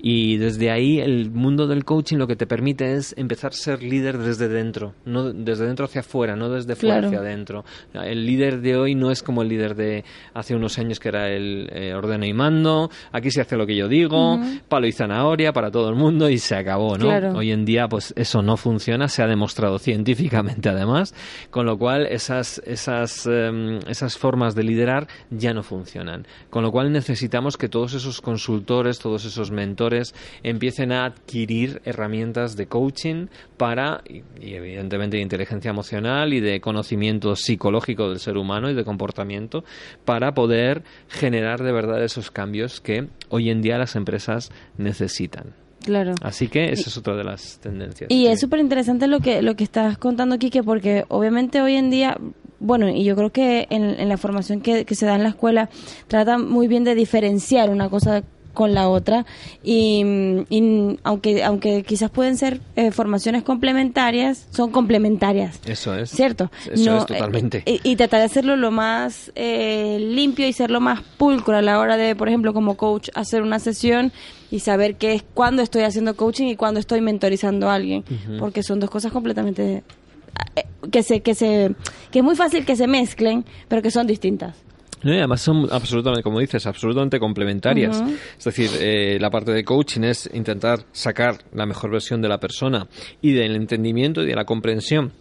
Y desde ahí el mundo del coaching lo que te permite es empezar a ser líder desde dentro, no desde dentro hacia afuera, no desde fuera Claro. hacia adentro. El líder de hoy no es como el líder de hace unos años que era el eh, ordeno y mando, aquí se hace lo que yo digo, palo y zanahoria para todo el mundo y se acabó, ¿no? Claro. Hoy en día pues eso no funciona, se ha demostrado científicamente además, con lo cual esas esas em, esas formas de liderar ya no funcionan. Con lo cual necesitamos que todos esos consultores, todos esos mentores empiecen a adquirir herramientas de coaching para y, y evidentemente de inteligencia emocional y de conocimiento psicológico del ser humano y de comportamiento para poder generar de verdad esos cambios que hoy en día las empresas necesitan. Claro. Así que esa es otra de las tendencias. Y es súper interesante lo que, lo que estás contando, Quique, porque obviamente hoy en día, bueno, y yo creo que en, en la formación que, que se da en la escuela, trata muy bien de diferenciar una cosa con la otra y, y aunque aunque quizás pueden ser eh, formaciones complementarias son complementarias Eso es. ¿Cierto? Eso es totalmente. eh, y, y tratar de hacerlo lo más eh, limpio y ser lo más pulcro a la hora de, por ejemplo, como coach, hacer una sesión y saber qué es cuándo estoy haciendo coaching y cuándo estoy mentorizando a alguien. Porque son dos cosas completamente. Que se, que se. que es muy fácil que se mezclen, pero que son distintas. No, y además son absolutamente, como dices, absolutamente complementarias. Ujú. Es decir, eh, la parte de coaching es intentar sacar la mejor versión de la persona y del entendimiento y de la comprensión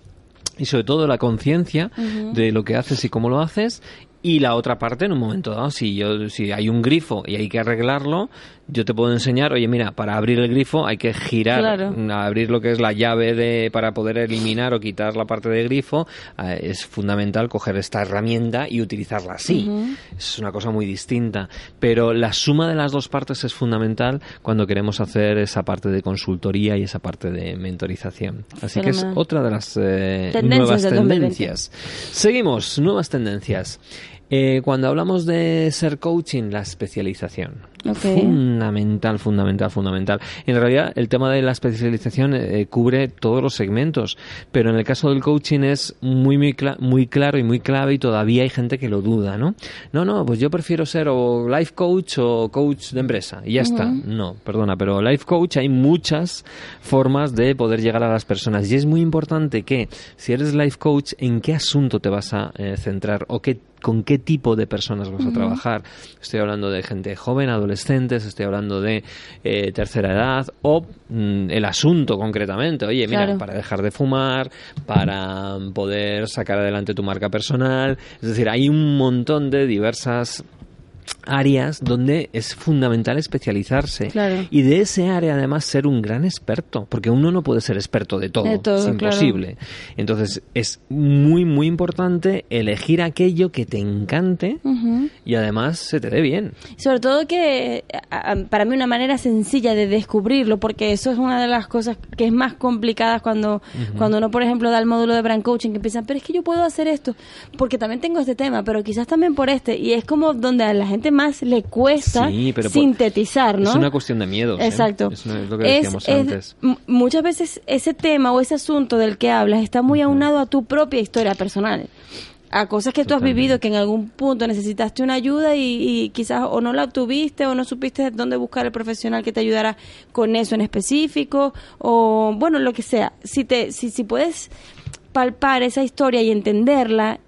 y sobre todo la conciencia de lo que haces y cómo lo haces. Y la otra parte, en un momento dado, si yo, si hay un grifo y hay que arreglarlo, yo te puedo enseñar, oye, mira, para abrir el grifo hay que girar, Claro. mm, abrir lo que es la llave de, para poder eliminar o quitar la parte de grifo, eh, es fundamental coger esta herramienta y utilizarla así. Es una cosa muy distinta. Pero la suma de las dos partes es fundamental cuando queremos hacer esa parte de consultoría y esa parte de mentorización. Así que es otra de las eh, Tendencias nuevas del 2020. tendencias. Seguimos, nuevas tendencias. Eh, cuando hablamos de ser coaching, la especialización. Fundamental, fundamental, fundamental. En realidad, el tema de la especialización eh, cubre todos los segmentos, pero en el caso del coaching es muy, muy, muy claro y muy clave y todavía hay gente que lo duda, ¿no? No, no, pues yo prefiero ser o life coach o coach de empresa y ya está. No, perdona, pero life coach hay muchas formas de poder llegar a las personas y es muy importante que si eres life coach, ¿en qué asunto te vas a eh, centrar o qué con qué tipo de personas vas a trabajar. Estoy hablando de gente joven, adolescentes, estoy hablando de eh, tercera edad o mm, el asunto concretamente. Oye, mira, Claro. para dejar de fumar, para poder sacar adelante tu marca personal. Es decir, hay un montón de diversas áreas donde es fundamental especializarse. Claro. y de ese área además ser un gran experto porque uno no puede ser experto de todo, De todo, es claro. imposible. Entonces es muy muy importante elegir aquello que te encante y además se te dé bien. Sobre todo que para mí una manera sencilla de descubrirlo, porque eso es una de las cosas que es más complicadas cuando, cuando uno, por ejemplo, da el módulo de brand coaching, que empiezan, pero es que yo puedo hacer esto, porque también tengo este tema, pero quizás también por este, y es como donde la gente más le cuesta Sí, pero por- sintetizar, ¿no? es una cuestión de miedo Exacto. es, una- es lo que decíamos es- antes muchas veces ese tema o ese asunto del que hablas está muy aunado a tu propia historia personal. A cosas que tú has vivido que en algún punto necesitaste una ayuda y, y quizás o no la obtuviste o no supiste dónde buscar el profesional que te ayudara con eso en específico o bueno, lo que sea. Si, te, si, si puedes palpar esa historia y entenderla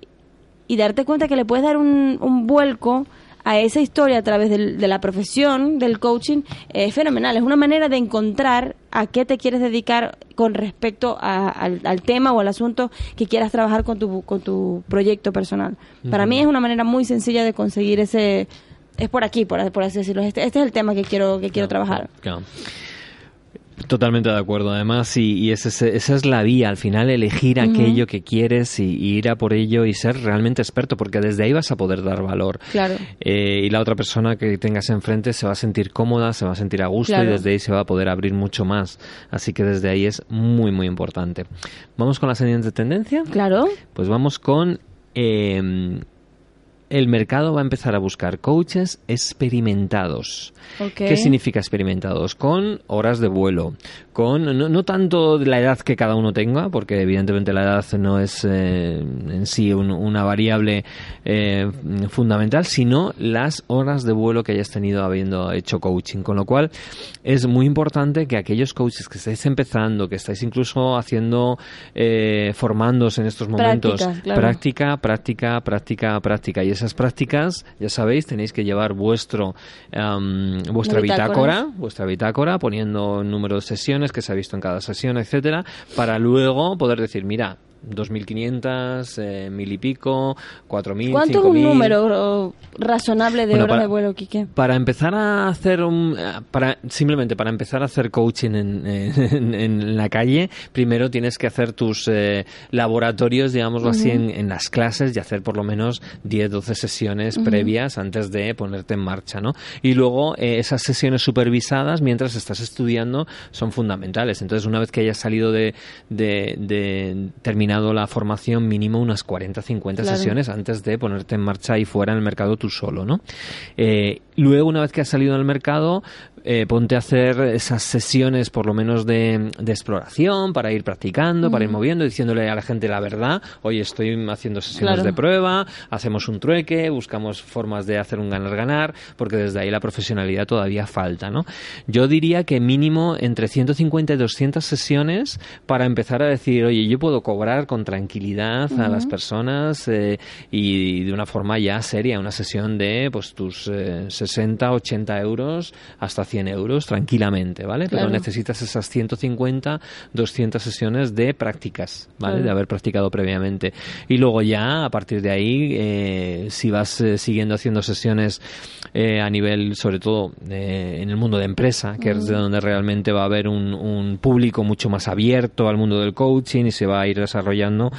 y darte cuenta que le puedes dar un, un vuelco a esa historia a través del- de la profesión del coaching es fenomenal. Es una manera de encontrar a qué te quieres dedicar con respecto a- al, al tema o al asunto que quieras trabajar con tu, con tu proyecto personal. Para mí es una manera muy sencilla de conseguir ese... Es por aquí, por, por así decirlo. Este, este es el tema que quiero, que quiero trabajar. Totalmente de acuerdo, además, y, y ese- esa es la vía, al final elegir aquello que quieres y, y ir a por ello y ser realmente experto, porque desde ahí vas a poder dar valor. Claro. Eh, y la otra persona que tengas enfrente se va a sentir cómoda, se va a sentir a gusto Claro. y desde ahí se va a poder abrir mucho más. Así que desde ahí es muy, muy importante. ¿Vamos con la siguiente tendencia? Claro. Pues vamos con... eh, el mercado va a empezar a buscar coaches experimentados. ¿Qué significa experimentados? Con horas de vuelo, con no, no tanto la edad que cada uno tenga, porque evidentemente la edad no es eh, en sí un- una variable eh, fundamental, sino las horas de vuelo que hayas tenido habiendo hecho coaching. Con lo cual es muy importante que aquellos coaches que estáis empezando, que estáis incluso haciendo, eh, formándose en estos momentos, Prácticas, claro. práctica, práctica, práctica, práctica. Y esas prácticas, ya sabéis, tenéis que llevar vuestro am, vuestra bitácora, vuestra bitácora, poniendo número de sesiones que se ha visto en cada sesión, etcétera, para luego poder decir, mira, 2.500, eh, mil y pico, 4.000, ¿Cuánto es un número razonable de horas de vuelo, Quique? Para empezar a hacer un... Para, simplemente para empezar a hacer coaching en, *laughs* en, la calle, primero tienes que hacer tus eh, laboratorios, digámoslo así, en, las clases y hacer por lo menos 10, 12 sesiones previas antes de ponerte en marcha, ¿no? Y luego eh, esas sesiones supervisadas mientras estás estudiando son fundamentales. Entonces, una vez que hayas salido de, de, terminado la formación, mínimo unas 40, 50 sesiones antes de ponerte en marcha y fuera en el mercado tú solo, ¿no? Eh, luego, una vez que has salido al mercado, eh, ponte a hacer esas sesiones por lo menos de, exploración para ir practicando, para ir moviendo, diciéndole a la gente la verdad, oye, estoy haciendo sesiones de prueba, hacemos un trueque, buscamos formas de hacer un ganar-ganar, porque desde ahí la profesionalidad todavía falta, ¿no? Yo diría que mínimo entre 150 y 200 sesiones para empezar a decir, oye, yo puedo cobrar con tranquilidad a las personas eh, y de una forma ya seria, una sesión de pues tus 60, eh, 80 euros hasta 100 euros tranquilamente, ¿vale? Pero necesitas esas 150, 200 sesiones de prácticas, ¿vale? De haber practicado previamente. Y luego ya, a partir de ahí, eh, si vas eh, siguiendo haciendo sesiones eh, a nivel, sobre todo, en el mundo de empresa, que es de donde realmente va a haber un, un, público mucho más abierto al mundo del coaching y se va a ir desarrollando,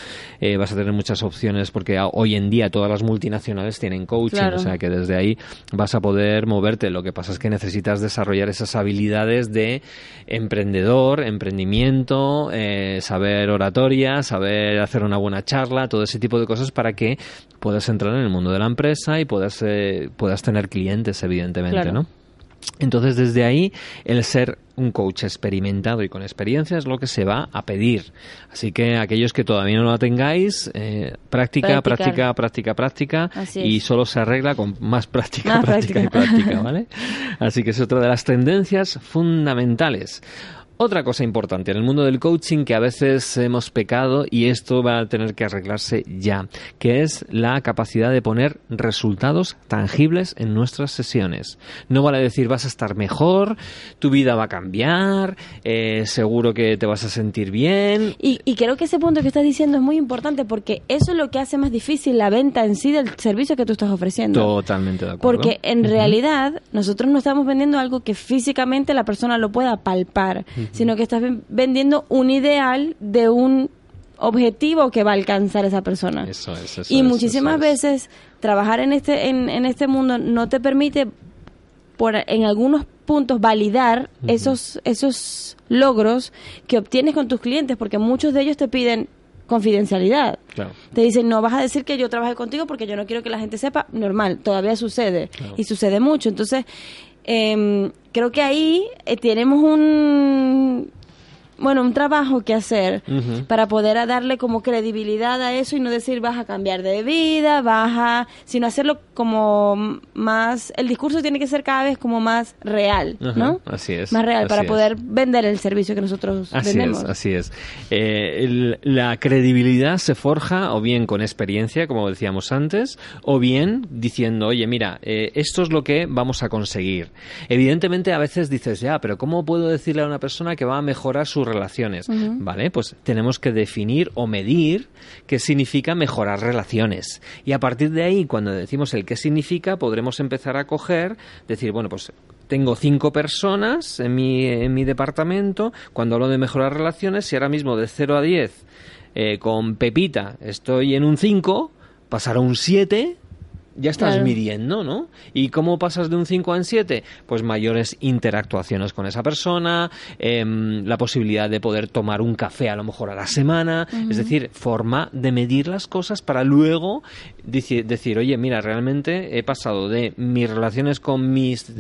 vas a tener muchas opciones porque hoy en día todas las multinacionales tienen coaching, o sea que desde ahí vas a poder moverte. Lo que pasa es que necesitas desarrollar desarrollar esas habilidades de emprendedor, emprendimiento, eh, saber oratoria, saber hacer una buena charla, todo ese tipo de cosas para que puedas entrar en el mundo de la empresa y puedas, eh, puedas tener clientes, evidentemente, ¿no? Entonces, desde ahí, el ser un coach experimentado y con experiencia es lo que se va a pedir. Así que aquellos que todavía no lo tengáis, eh, práctica, práctica, práctica, práctica, y solo se arregla con más práctica, práctica, y práctica, *laughs* ¿vale? Así que es otra de las tendencias fundamentales. Otra cosa importante en el mundo del coaching que a veces hemos pecado y esto va a tener que arreglarse ya, que es la capacidad de poner resultados tangibles en nuestras sesiones. No vale decir vas a estar mejor, tu vida va a cambiar, eh, seguro que te vas a sentir bien. Y, y creo que ese punto que estás diciendo es muy importante porque eso es lo que hace más difícil la venta en sí del servicio que tú estás ofreciendo. Totalmente de acuerdo. Porque en realidad nosotros no estamos vendiendo algo que físicamente la persona lo pueda palpar sino que estás vendiendo un ideal de un objetivo que va a alcanzar esa persona. Eso es, y muchísimas veces trabajar en este en, en, este mundo no te permite por en algunos puntos validar esos esos logros que obtienes con tus clientes porque muchos de ellos te piden confidencialidad. Te dicen, no vas a decir que yo trabajé contigo porque yo no quiero que la gente sepa. Normal, todavía sucede. Y sucede mucho. Entonces, eh, creo que ahí eh, tenemos un bueno, un trabajo que hacer para poder darle como credibilidad a eso y no decir vas a cambiar de vida, vas a, sino hacerlo como más, el discurso tiene que ser cada vez como más real, ¿no? Así es. Más real para poder vender el servicio que nosotros así vendemos. Es, así es. Eh, la credibilidad se forja o bien con experiencia, como decíamos antes, o bien diciendo, oye, mira, eh, esto es lo que vamos a conseguir. Evidentemente a veces dices, ya, pero ¿cómo puedo decirle a una persona que va a mejorar su relaciones. ¿Vale? Pues tenemos que definir o medir qué significa mejorar relaciones. Y a partir de ahí, cuando decimos el qué significa, podremos empezar a coger, decir, bueno, pues tengo cinco personas en mi, en mi departamento. Cuando hablo de mejorar relaciones, si ahora mismo de 0 a 10 eh, con Pepita estoy en un 5, pasar a un 7 ya estás midiendo, ¿no? ¿Y cómo pasas de un 5 a un 7? Pues mayores interactuaciones con esa persona, em, la posibilidad de poder tomar un café a lo mejor a la semana, es decir, forma de medir las cosas para luego decir, decir oye, mira, realmente he pasado de mis relaciones con mis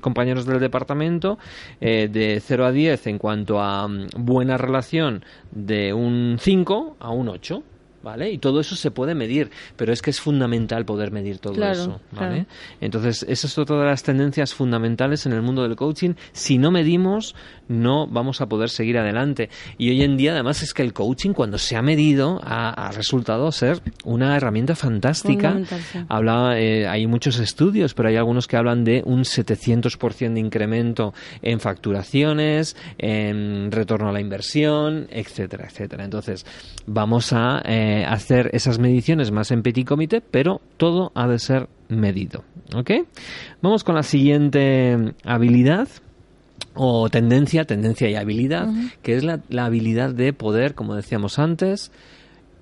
compañeros del departamento eh, de 0 a 10 en cuanto a mm, buena relación de un 5 a un 8. ¿Vale? Y todo eso se puede medir, pero es que es fundamental poder medir todo Claro, eso, ¿vale? claro. Entonces, esa es otra de las tendencias fundamentales en el mundo del coaching. Si no medimos, no vamos a poder seguir adelante. Y hoy en día, además, es que el coaching, cuando se ha medido, ha, ha resultado ser una herramienta fantástica. Sí. Habla, eh, hay muchos estudios, pero hay algunos que hablan de un 700% de incremento en facturaciones, en retorno a la inversión, etcétera, etcétera. Entonces, vamos a eh, hacer esas mediciones más en petit comité, pero todo ha de ser medido. ¿Ok? Vamos con la siguiente habilidad o tendencia, tendencia y habilidad, que es la, la habilidad de poder, como decíamos antes,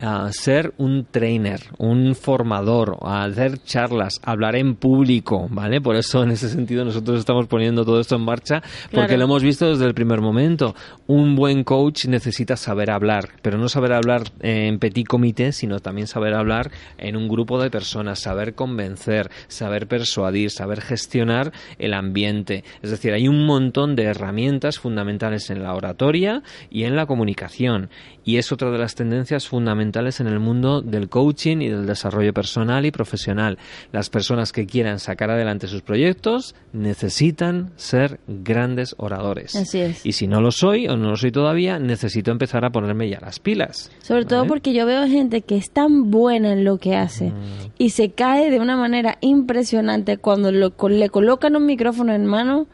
a ser un trainer, un formador, a hacer charlas, hablar en público, ¿vale? Por eso en ese sentido nosotros estamos poniendo todo esto en marcha porque Claro. lo hemos visto desde el primer momento. Un buen coach necesita saber hablar, pero no saber hablar en petit comité, sino también saber hablar en un grupo de personas, saber convencer, saber persuadir, saber gestionar el ambiente. Es decir, hay un montón de herramientas fundamentales en la oratoria y en la comunicación. Y es otra de las tendencias fundamentales en el mundo del coaching y del desarrollo personal y profesional. Las personas que quieran sacar adelante sus proyectos necesitan ser grandes oradores. Así es. Y si no lo soy o no lo soy todavía, necesito empezar a ponerme ya las pilas. Sobre todo porque yo veo gente que es tan buena en lo que hace y se cae de una manera impresionante cuando lo, le colocan un micrófono en mano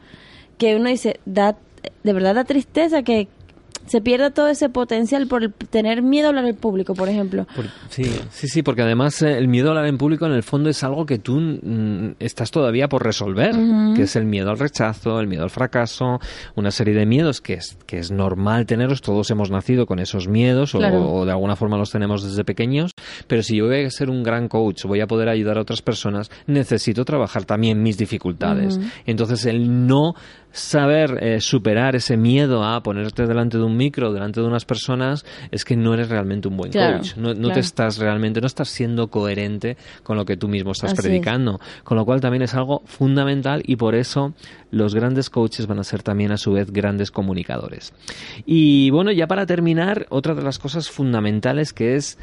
que uno dice, da, de verdad da tristeza que se pierda todo ese potencial por el- tener miedo a hablar al público, por ejemplo. Por- sí, sí, sí, porque además eh, el miedo a hablar en público en el fondo es algo que tú mm, estás todavía por resolver, que es el miedo al rechazo, el miedo al fracaso, una serie de miedos que es, que es normal tenerlos, todos hemos nacido con esos miedos Claro. o, de alguna forma los tenemos desde pequeños, pero si yo voy a ser un gran coach, voy a poder ayudar a otras personas, necesito trabajar también mis dificultades. Entonces el no saber eh, superar ese miedo a ponerte delante de un micro, delante de unas personas, es que no eres realmente un buen Claro, coach. No, no claro. te estás realmente, no estás siendo coherente con lo que tú mismo estás Así es. predicando. Con lo cual también es algo fundamental y por eso los grandes coaches van a ser también a su vez grandes comunicadores. Y bueno, ya para terminar, otra de las cosas fundamentales que es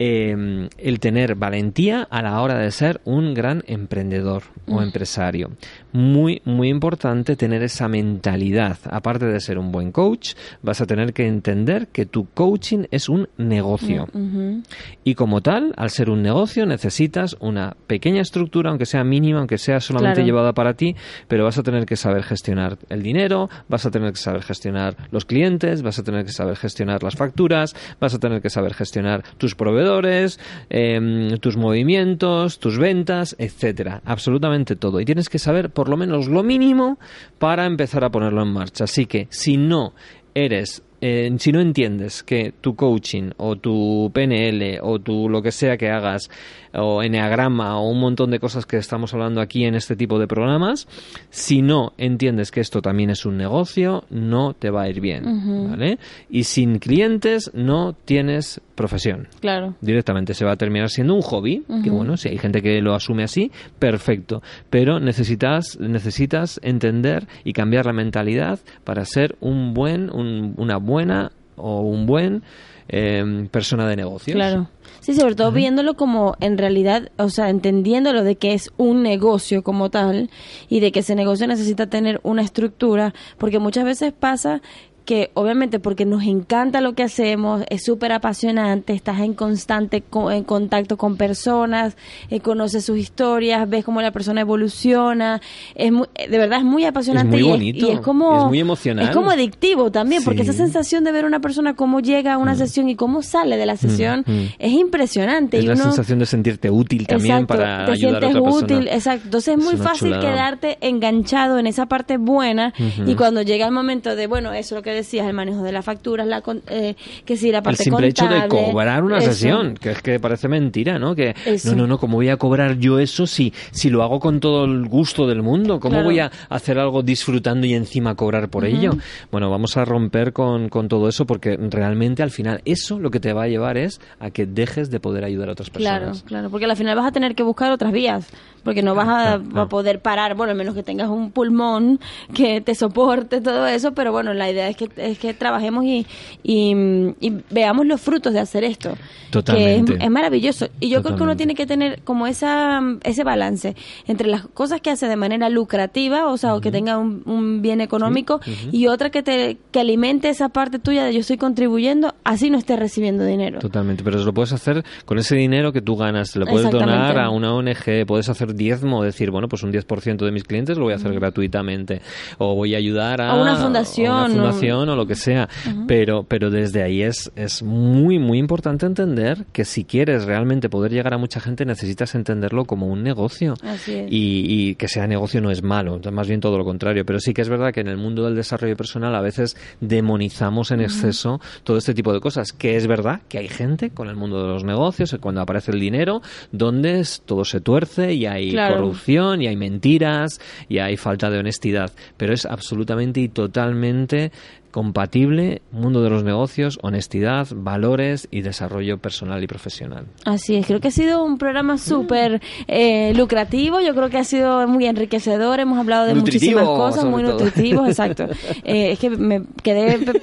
eh, el tener valentía a la hora de ser un gran emprendedor o empresario. Muy, muy importante tener esa mentalidad. Aparte de ser un buen coach, vas a tener que entender que tu coaching es un negocio. Ujú. Y como tal, al ser un negocio, necesitas una pequeña estructura, aunque sea mínima, aunque sea solamente Claro. llevada para ti, pero vas a tener que saber gestionar el dinero, vas a tener que saber gestionar los clientes, vas a tener que saber gestionar las facturas, vas a tener que saber gestionar tus proveedores, em, tus movimientos, tus ventas, etcétera. Absolutamente todo. Y tienes que saber por lo menos lo mínimo para empezar a ponerlo en marcha. Así que si no eres eh, si no entiendes que tu coaching o tu PNL o tu lo que sea que hagas o enneagrama o un montón de cosas que estamos hablando aquí en este tipo de programas, si no entiendes que esto también es un negocio, no te va a ir bien, ¿vale? Y sin clientes no tienes profesión Claro. directamente se va a terminar siendo un hobby que bueno si hay gente que lo asume así perfecto pero necesitas necesitas entender y cambiar la mentalidad para ser un buen un- una buena o un buen eh, persona de negocios Claro. Sí, sobre todo viéndolo como en realidad, o sea, entendiéndolo de que es un negocio como tal y de que ese negocio necesita tener una estructura, porque muchas veces pasa que obviamente porque nos encanta lo que hacemos, es súper apasionante, estás en constante co- en contacto con personas, eh, conoces sus historias, ves cómo la persona evoluciona, es muy, eh, de verdad es muy apasionante muy y, bonito, y es como es muy emocional. es como adictivo también, porque esa sensación de ver a una persona cómo llega a una sesión y cómo sale de la sesión mm. es impresionante es y la uno sensación de sentirte útil también Exacto, para te ayudar a sientes otra útil, persona exacto. Entonces es muy fácil chulada. quedarte enganchado en esa parte buena y cuando llega el momento de, bueno, eso es lo que decías, el manejo de las facturas, la eh, que si la el parte simple hecho de cobrar una eso. sesión, que es que parece mentira, ¿no? Que Eso. no, no, no, ¿cómo voy a cobrar yo eso si, si lo hago con todo el gusto del mundo? ¿Cómo Claro. voy a hacer algo disfrutando y encima cobrar por ello? Bueno, vamos a romper con, con todo eso porque realmente al final eso lo que te va a llevar es a que dejes de poder ayudar a otras Claro, personas. claro, porque al final vas a tener que buscar otras vías, porque no vas a, claro, a poder parar, bueno, al menos que tengas un pulmón que te soporte todo eso, pero bueno, la idea es que, es que trabajemos y, y, y veamos los frutos de hacer esto. Totalmente. Que es, es maravilloso. Y yo creo que uno tiene que tener como esa ese balance entre las cosas que hace de manera lucrativa, o sea, o que tenga un, un bien económico, y otra que te que alimente esa parte tuya de yo estoy contribuyendo, así no estés recibiendo dinero. Totalmente, pero lo puedes hacer con ese dinero que tú ganas. Lo puedes donar a una ONG, puedes hacer diezmo, decir, bueno, pues un 10% de mis clientes lo voy a hacer gratuitamente. O voy a ayudar a, A una fundación, a una o- fundación o, lo que sea. pero, pero desde ahí es, es muy, muy importante entender que si quieres realmente poder llegar a mucha gente, necesitas entenderlo como un negocio. Así es. Y, y que sea negocio no es malo, más bien todo lo contrario. Pero sí que es verdad que en el mundo del desarrollo personal a veces demonizamos en exceso todo este tipo de cosas. Que es verdad que hay gente con el mundo de los negocios, cuando aparece el dinero, donde es- todo se tuerce y hay Claro. corrupción y hay mentiras y hay falta de honestidad. Pero es absolutamente y totalmente compatible mundo de los negocios, honestidad, valores y desarrollo personal y profesional. Así es, creo que ha sido un programa súper eh, lucrativo, yo creo que ha sido muy enriquecedor, hemos hablado de Nutritivo, muchísimas cosas, muy todo. nutritivos, exacto. *laughs* Eh, es que me quedé pe-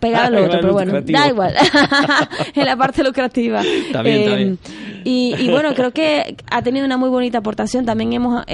pegada al *laughs* otro, pero bueno, lucrativo. da igual, *laughs* en la parte lucrativa. Bien, está bien. Y, y bueno, creo que ha tenido una muy bonita aportación, también hemos...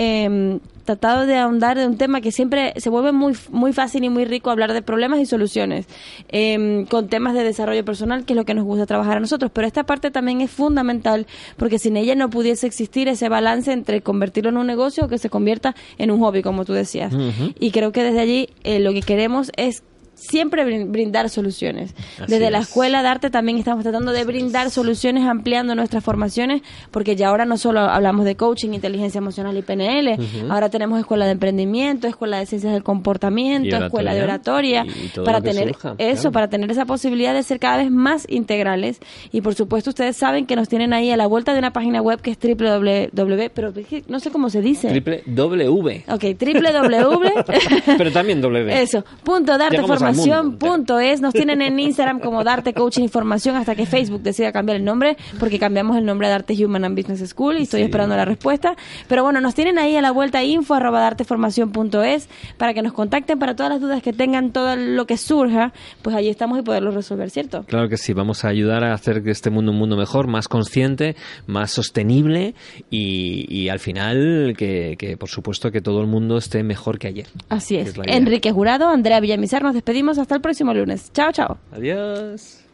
tratado de ahondar de un tema que siempre se vuelve muy muy fácil y muy rico hablar de problemas y soluciones eh, con temas de desarrollo personal que es lo que nos gusta trabajar a nosotros. Pero esta parte también es fundamental porque sin ella no pudiese existir ese balance entre convertirlo en un negocio o que se convierta en un hobby como tú decías. Y creo que desde allí eh, lo que queremos es siempre brin- brindar soluciones. Así Desde la es. escuela de arte también estamos tratando de brindar soluciones ampliando nuestras formaciones, porque ya ahora no solo hablamos de coaching, inteligencia emocional y PNL, ahora tenemos escuela de emprendimiento, escuela de ciencias del comportamiento, escuela de oratoria, y- y para tener surja, eso, claro. para tener esa posibilidad de ser cada vez más integrales. Y por supuesto ustedes saben que nos tienen ahí a la vuelta de una página web que es www, pero no sé cómo se dice. Triple W. Ok, www. *laughs* Pero también W. Eso, punto darte Llegamos al formación, mundo. punto es. Nos tienen en Instagram como Darte Coaching y Formación hasta que Facebook decida cambiar el nombre, porque cambiamos el nombre a Darte Human and Business School y estoy Sí. esperando la respuesta. Pero bueno, nos tienen ahí a la vuelta info arroba darteformación.es para que nos contacten para todas las dudas que tengan, todo lo que surja, pues allí estamos y poderlo resolver, ¿cierto? Claro que sí, vamos a ayudar a hacer que este mundo un mundo mejor, más consciente, más sostenible y, y al final que, que, por supuesto que todo el mundo esté mejor que ayer. Así es. es. Enrique Jurado, Andrea Villamizar, nos hasta el próximo lunes. Chao, chao. Adiós.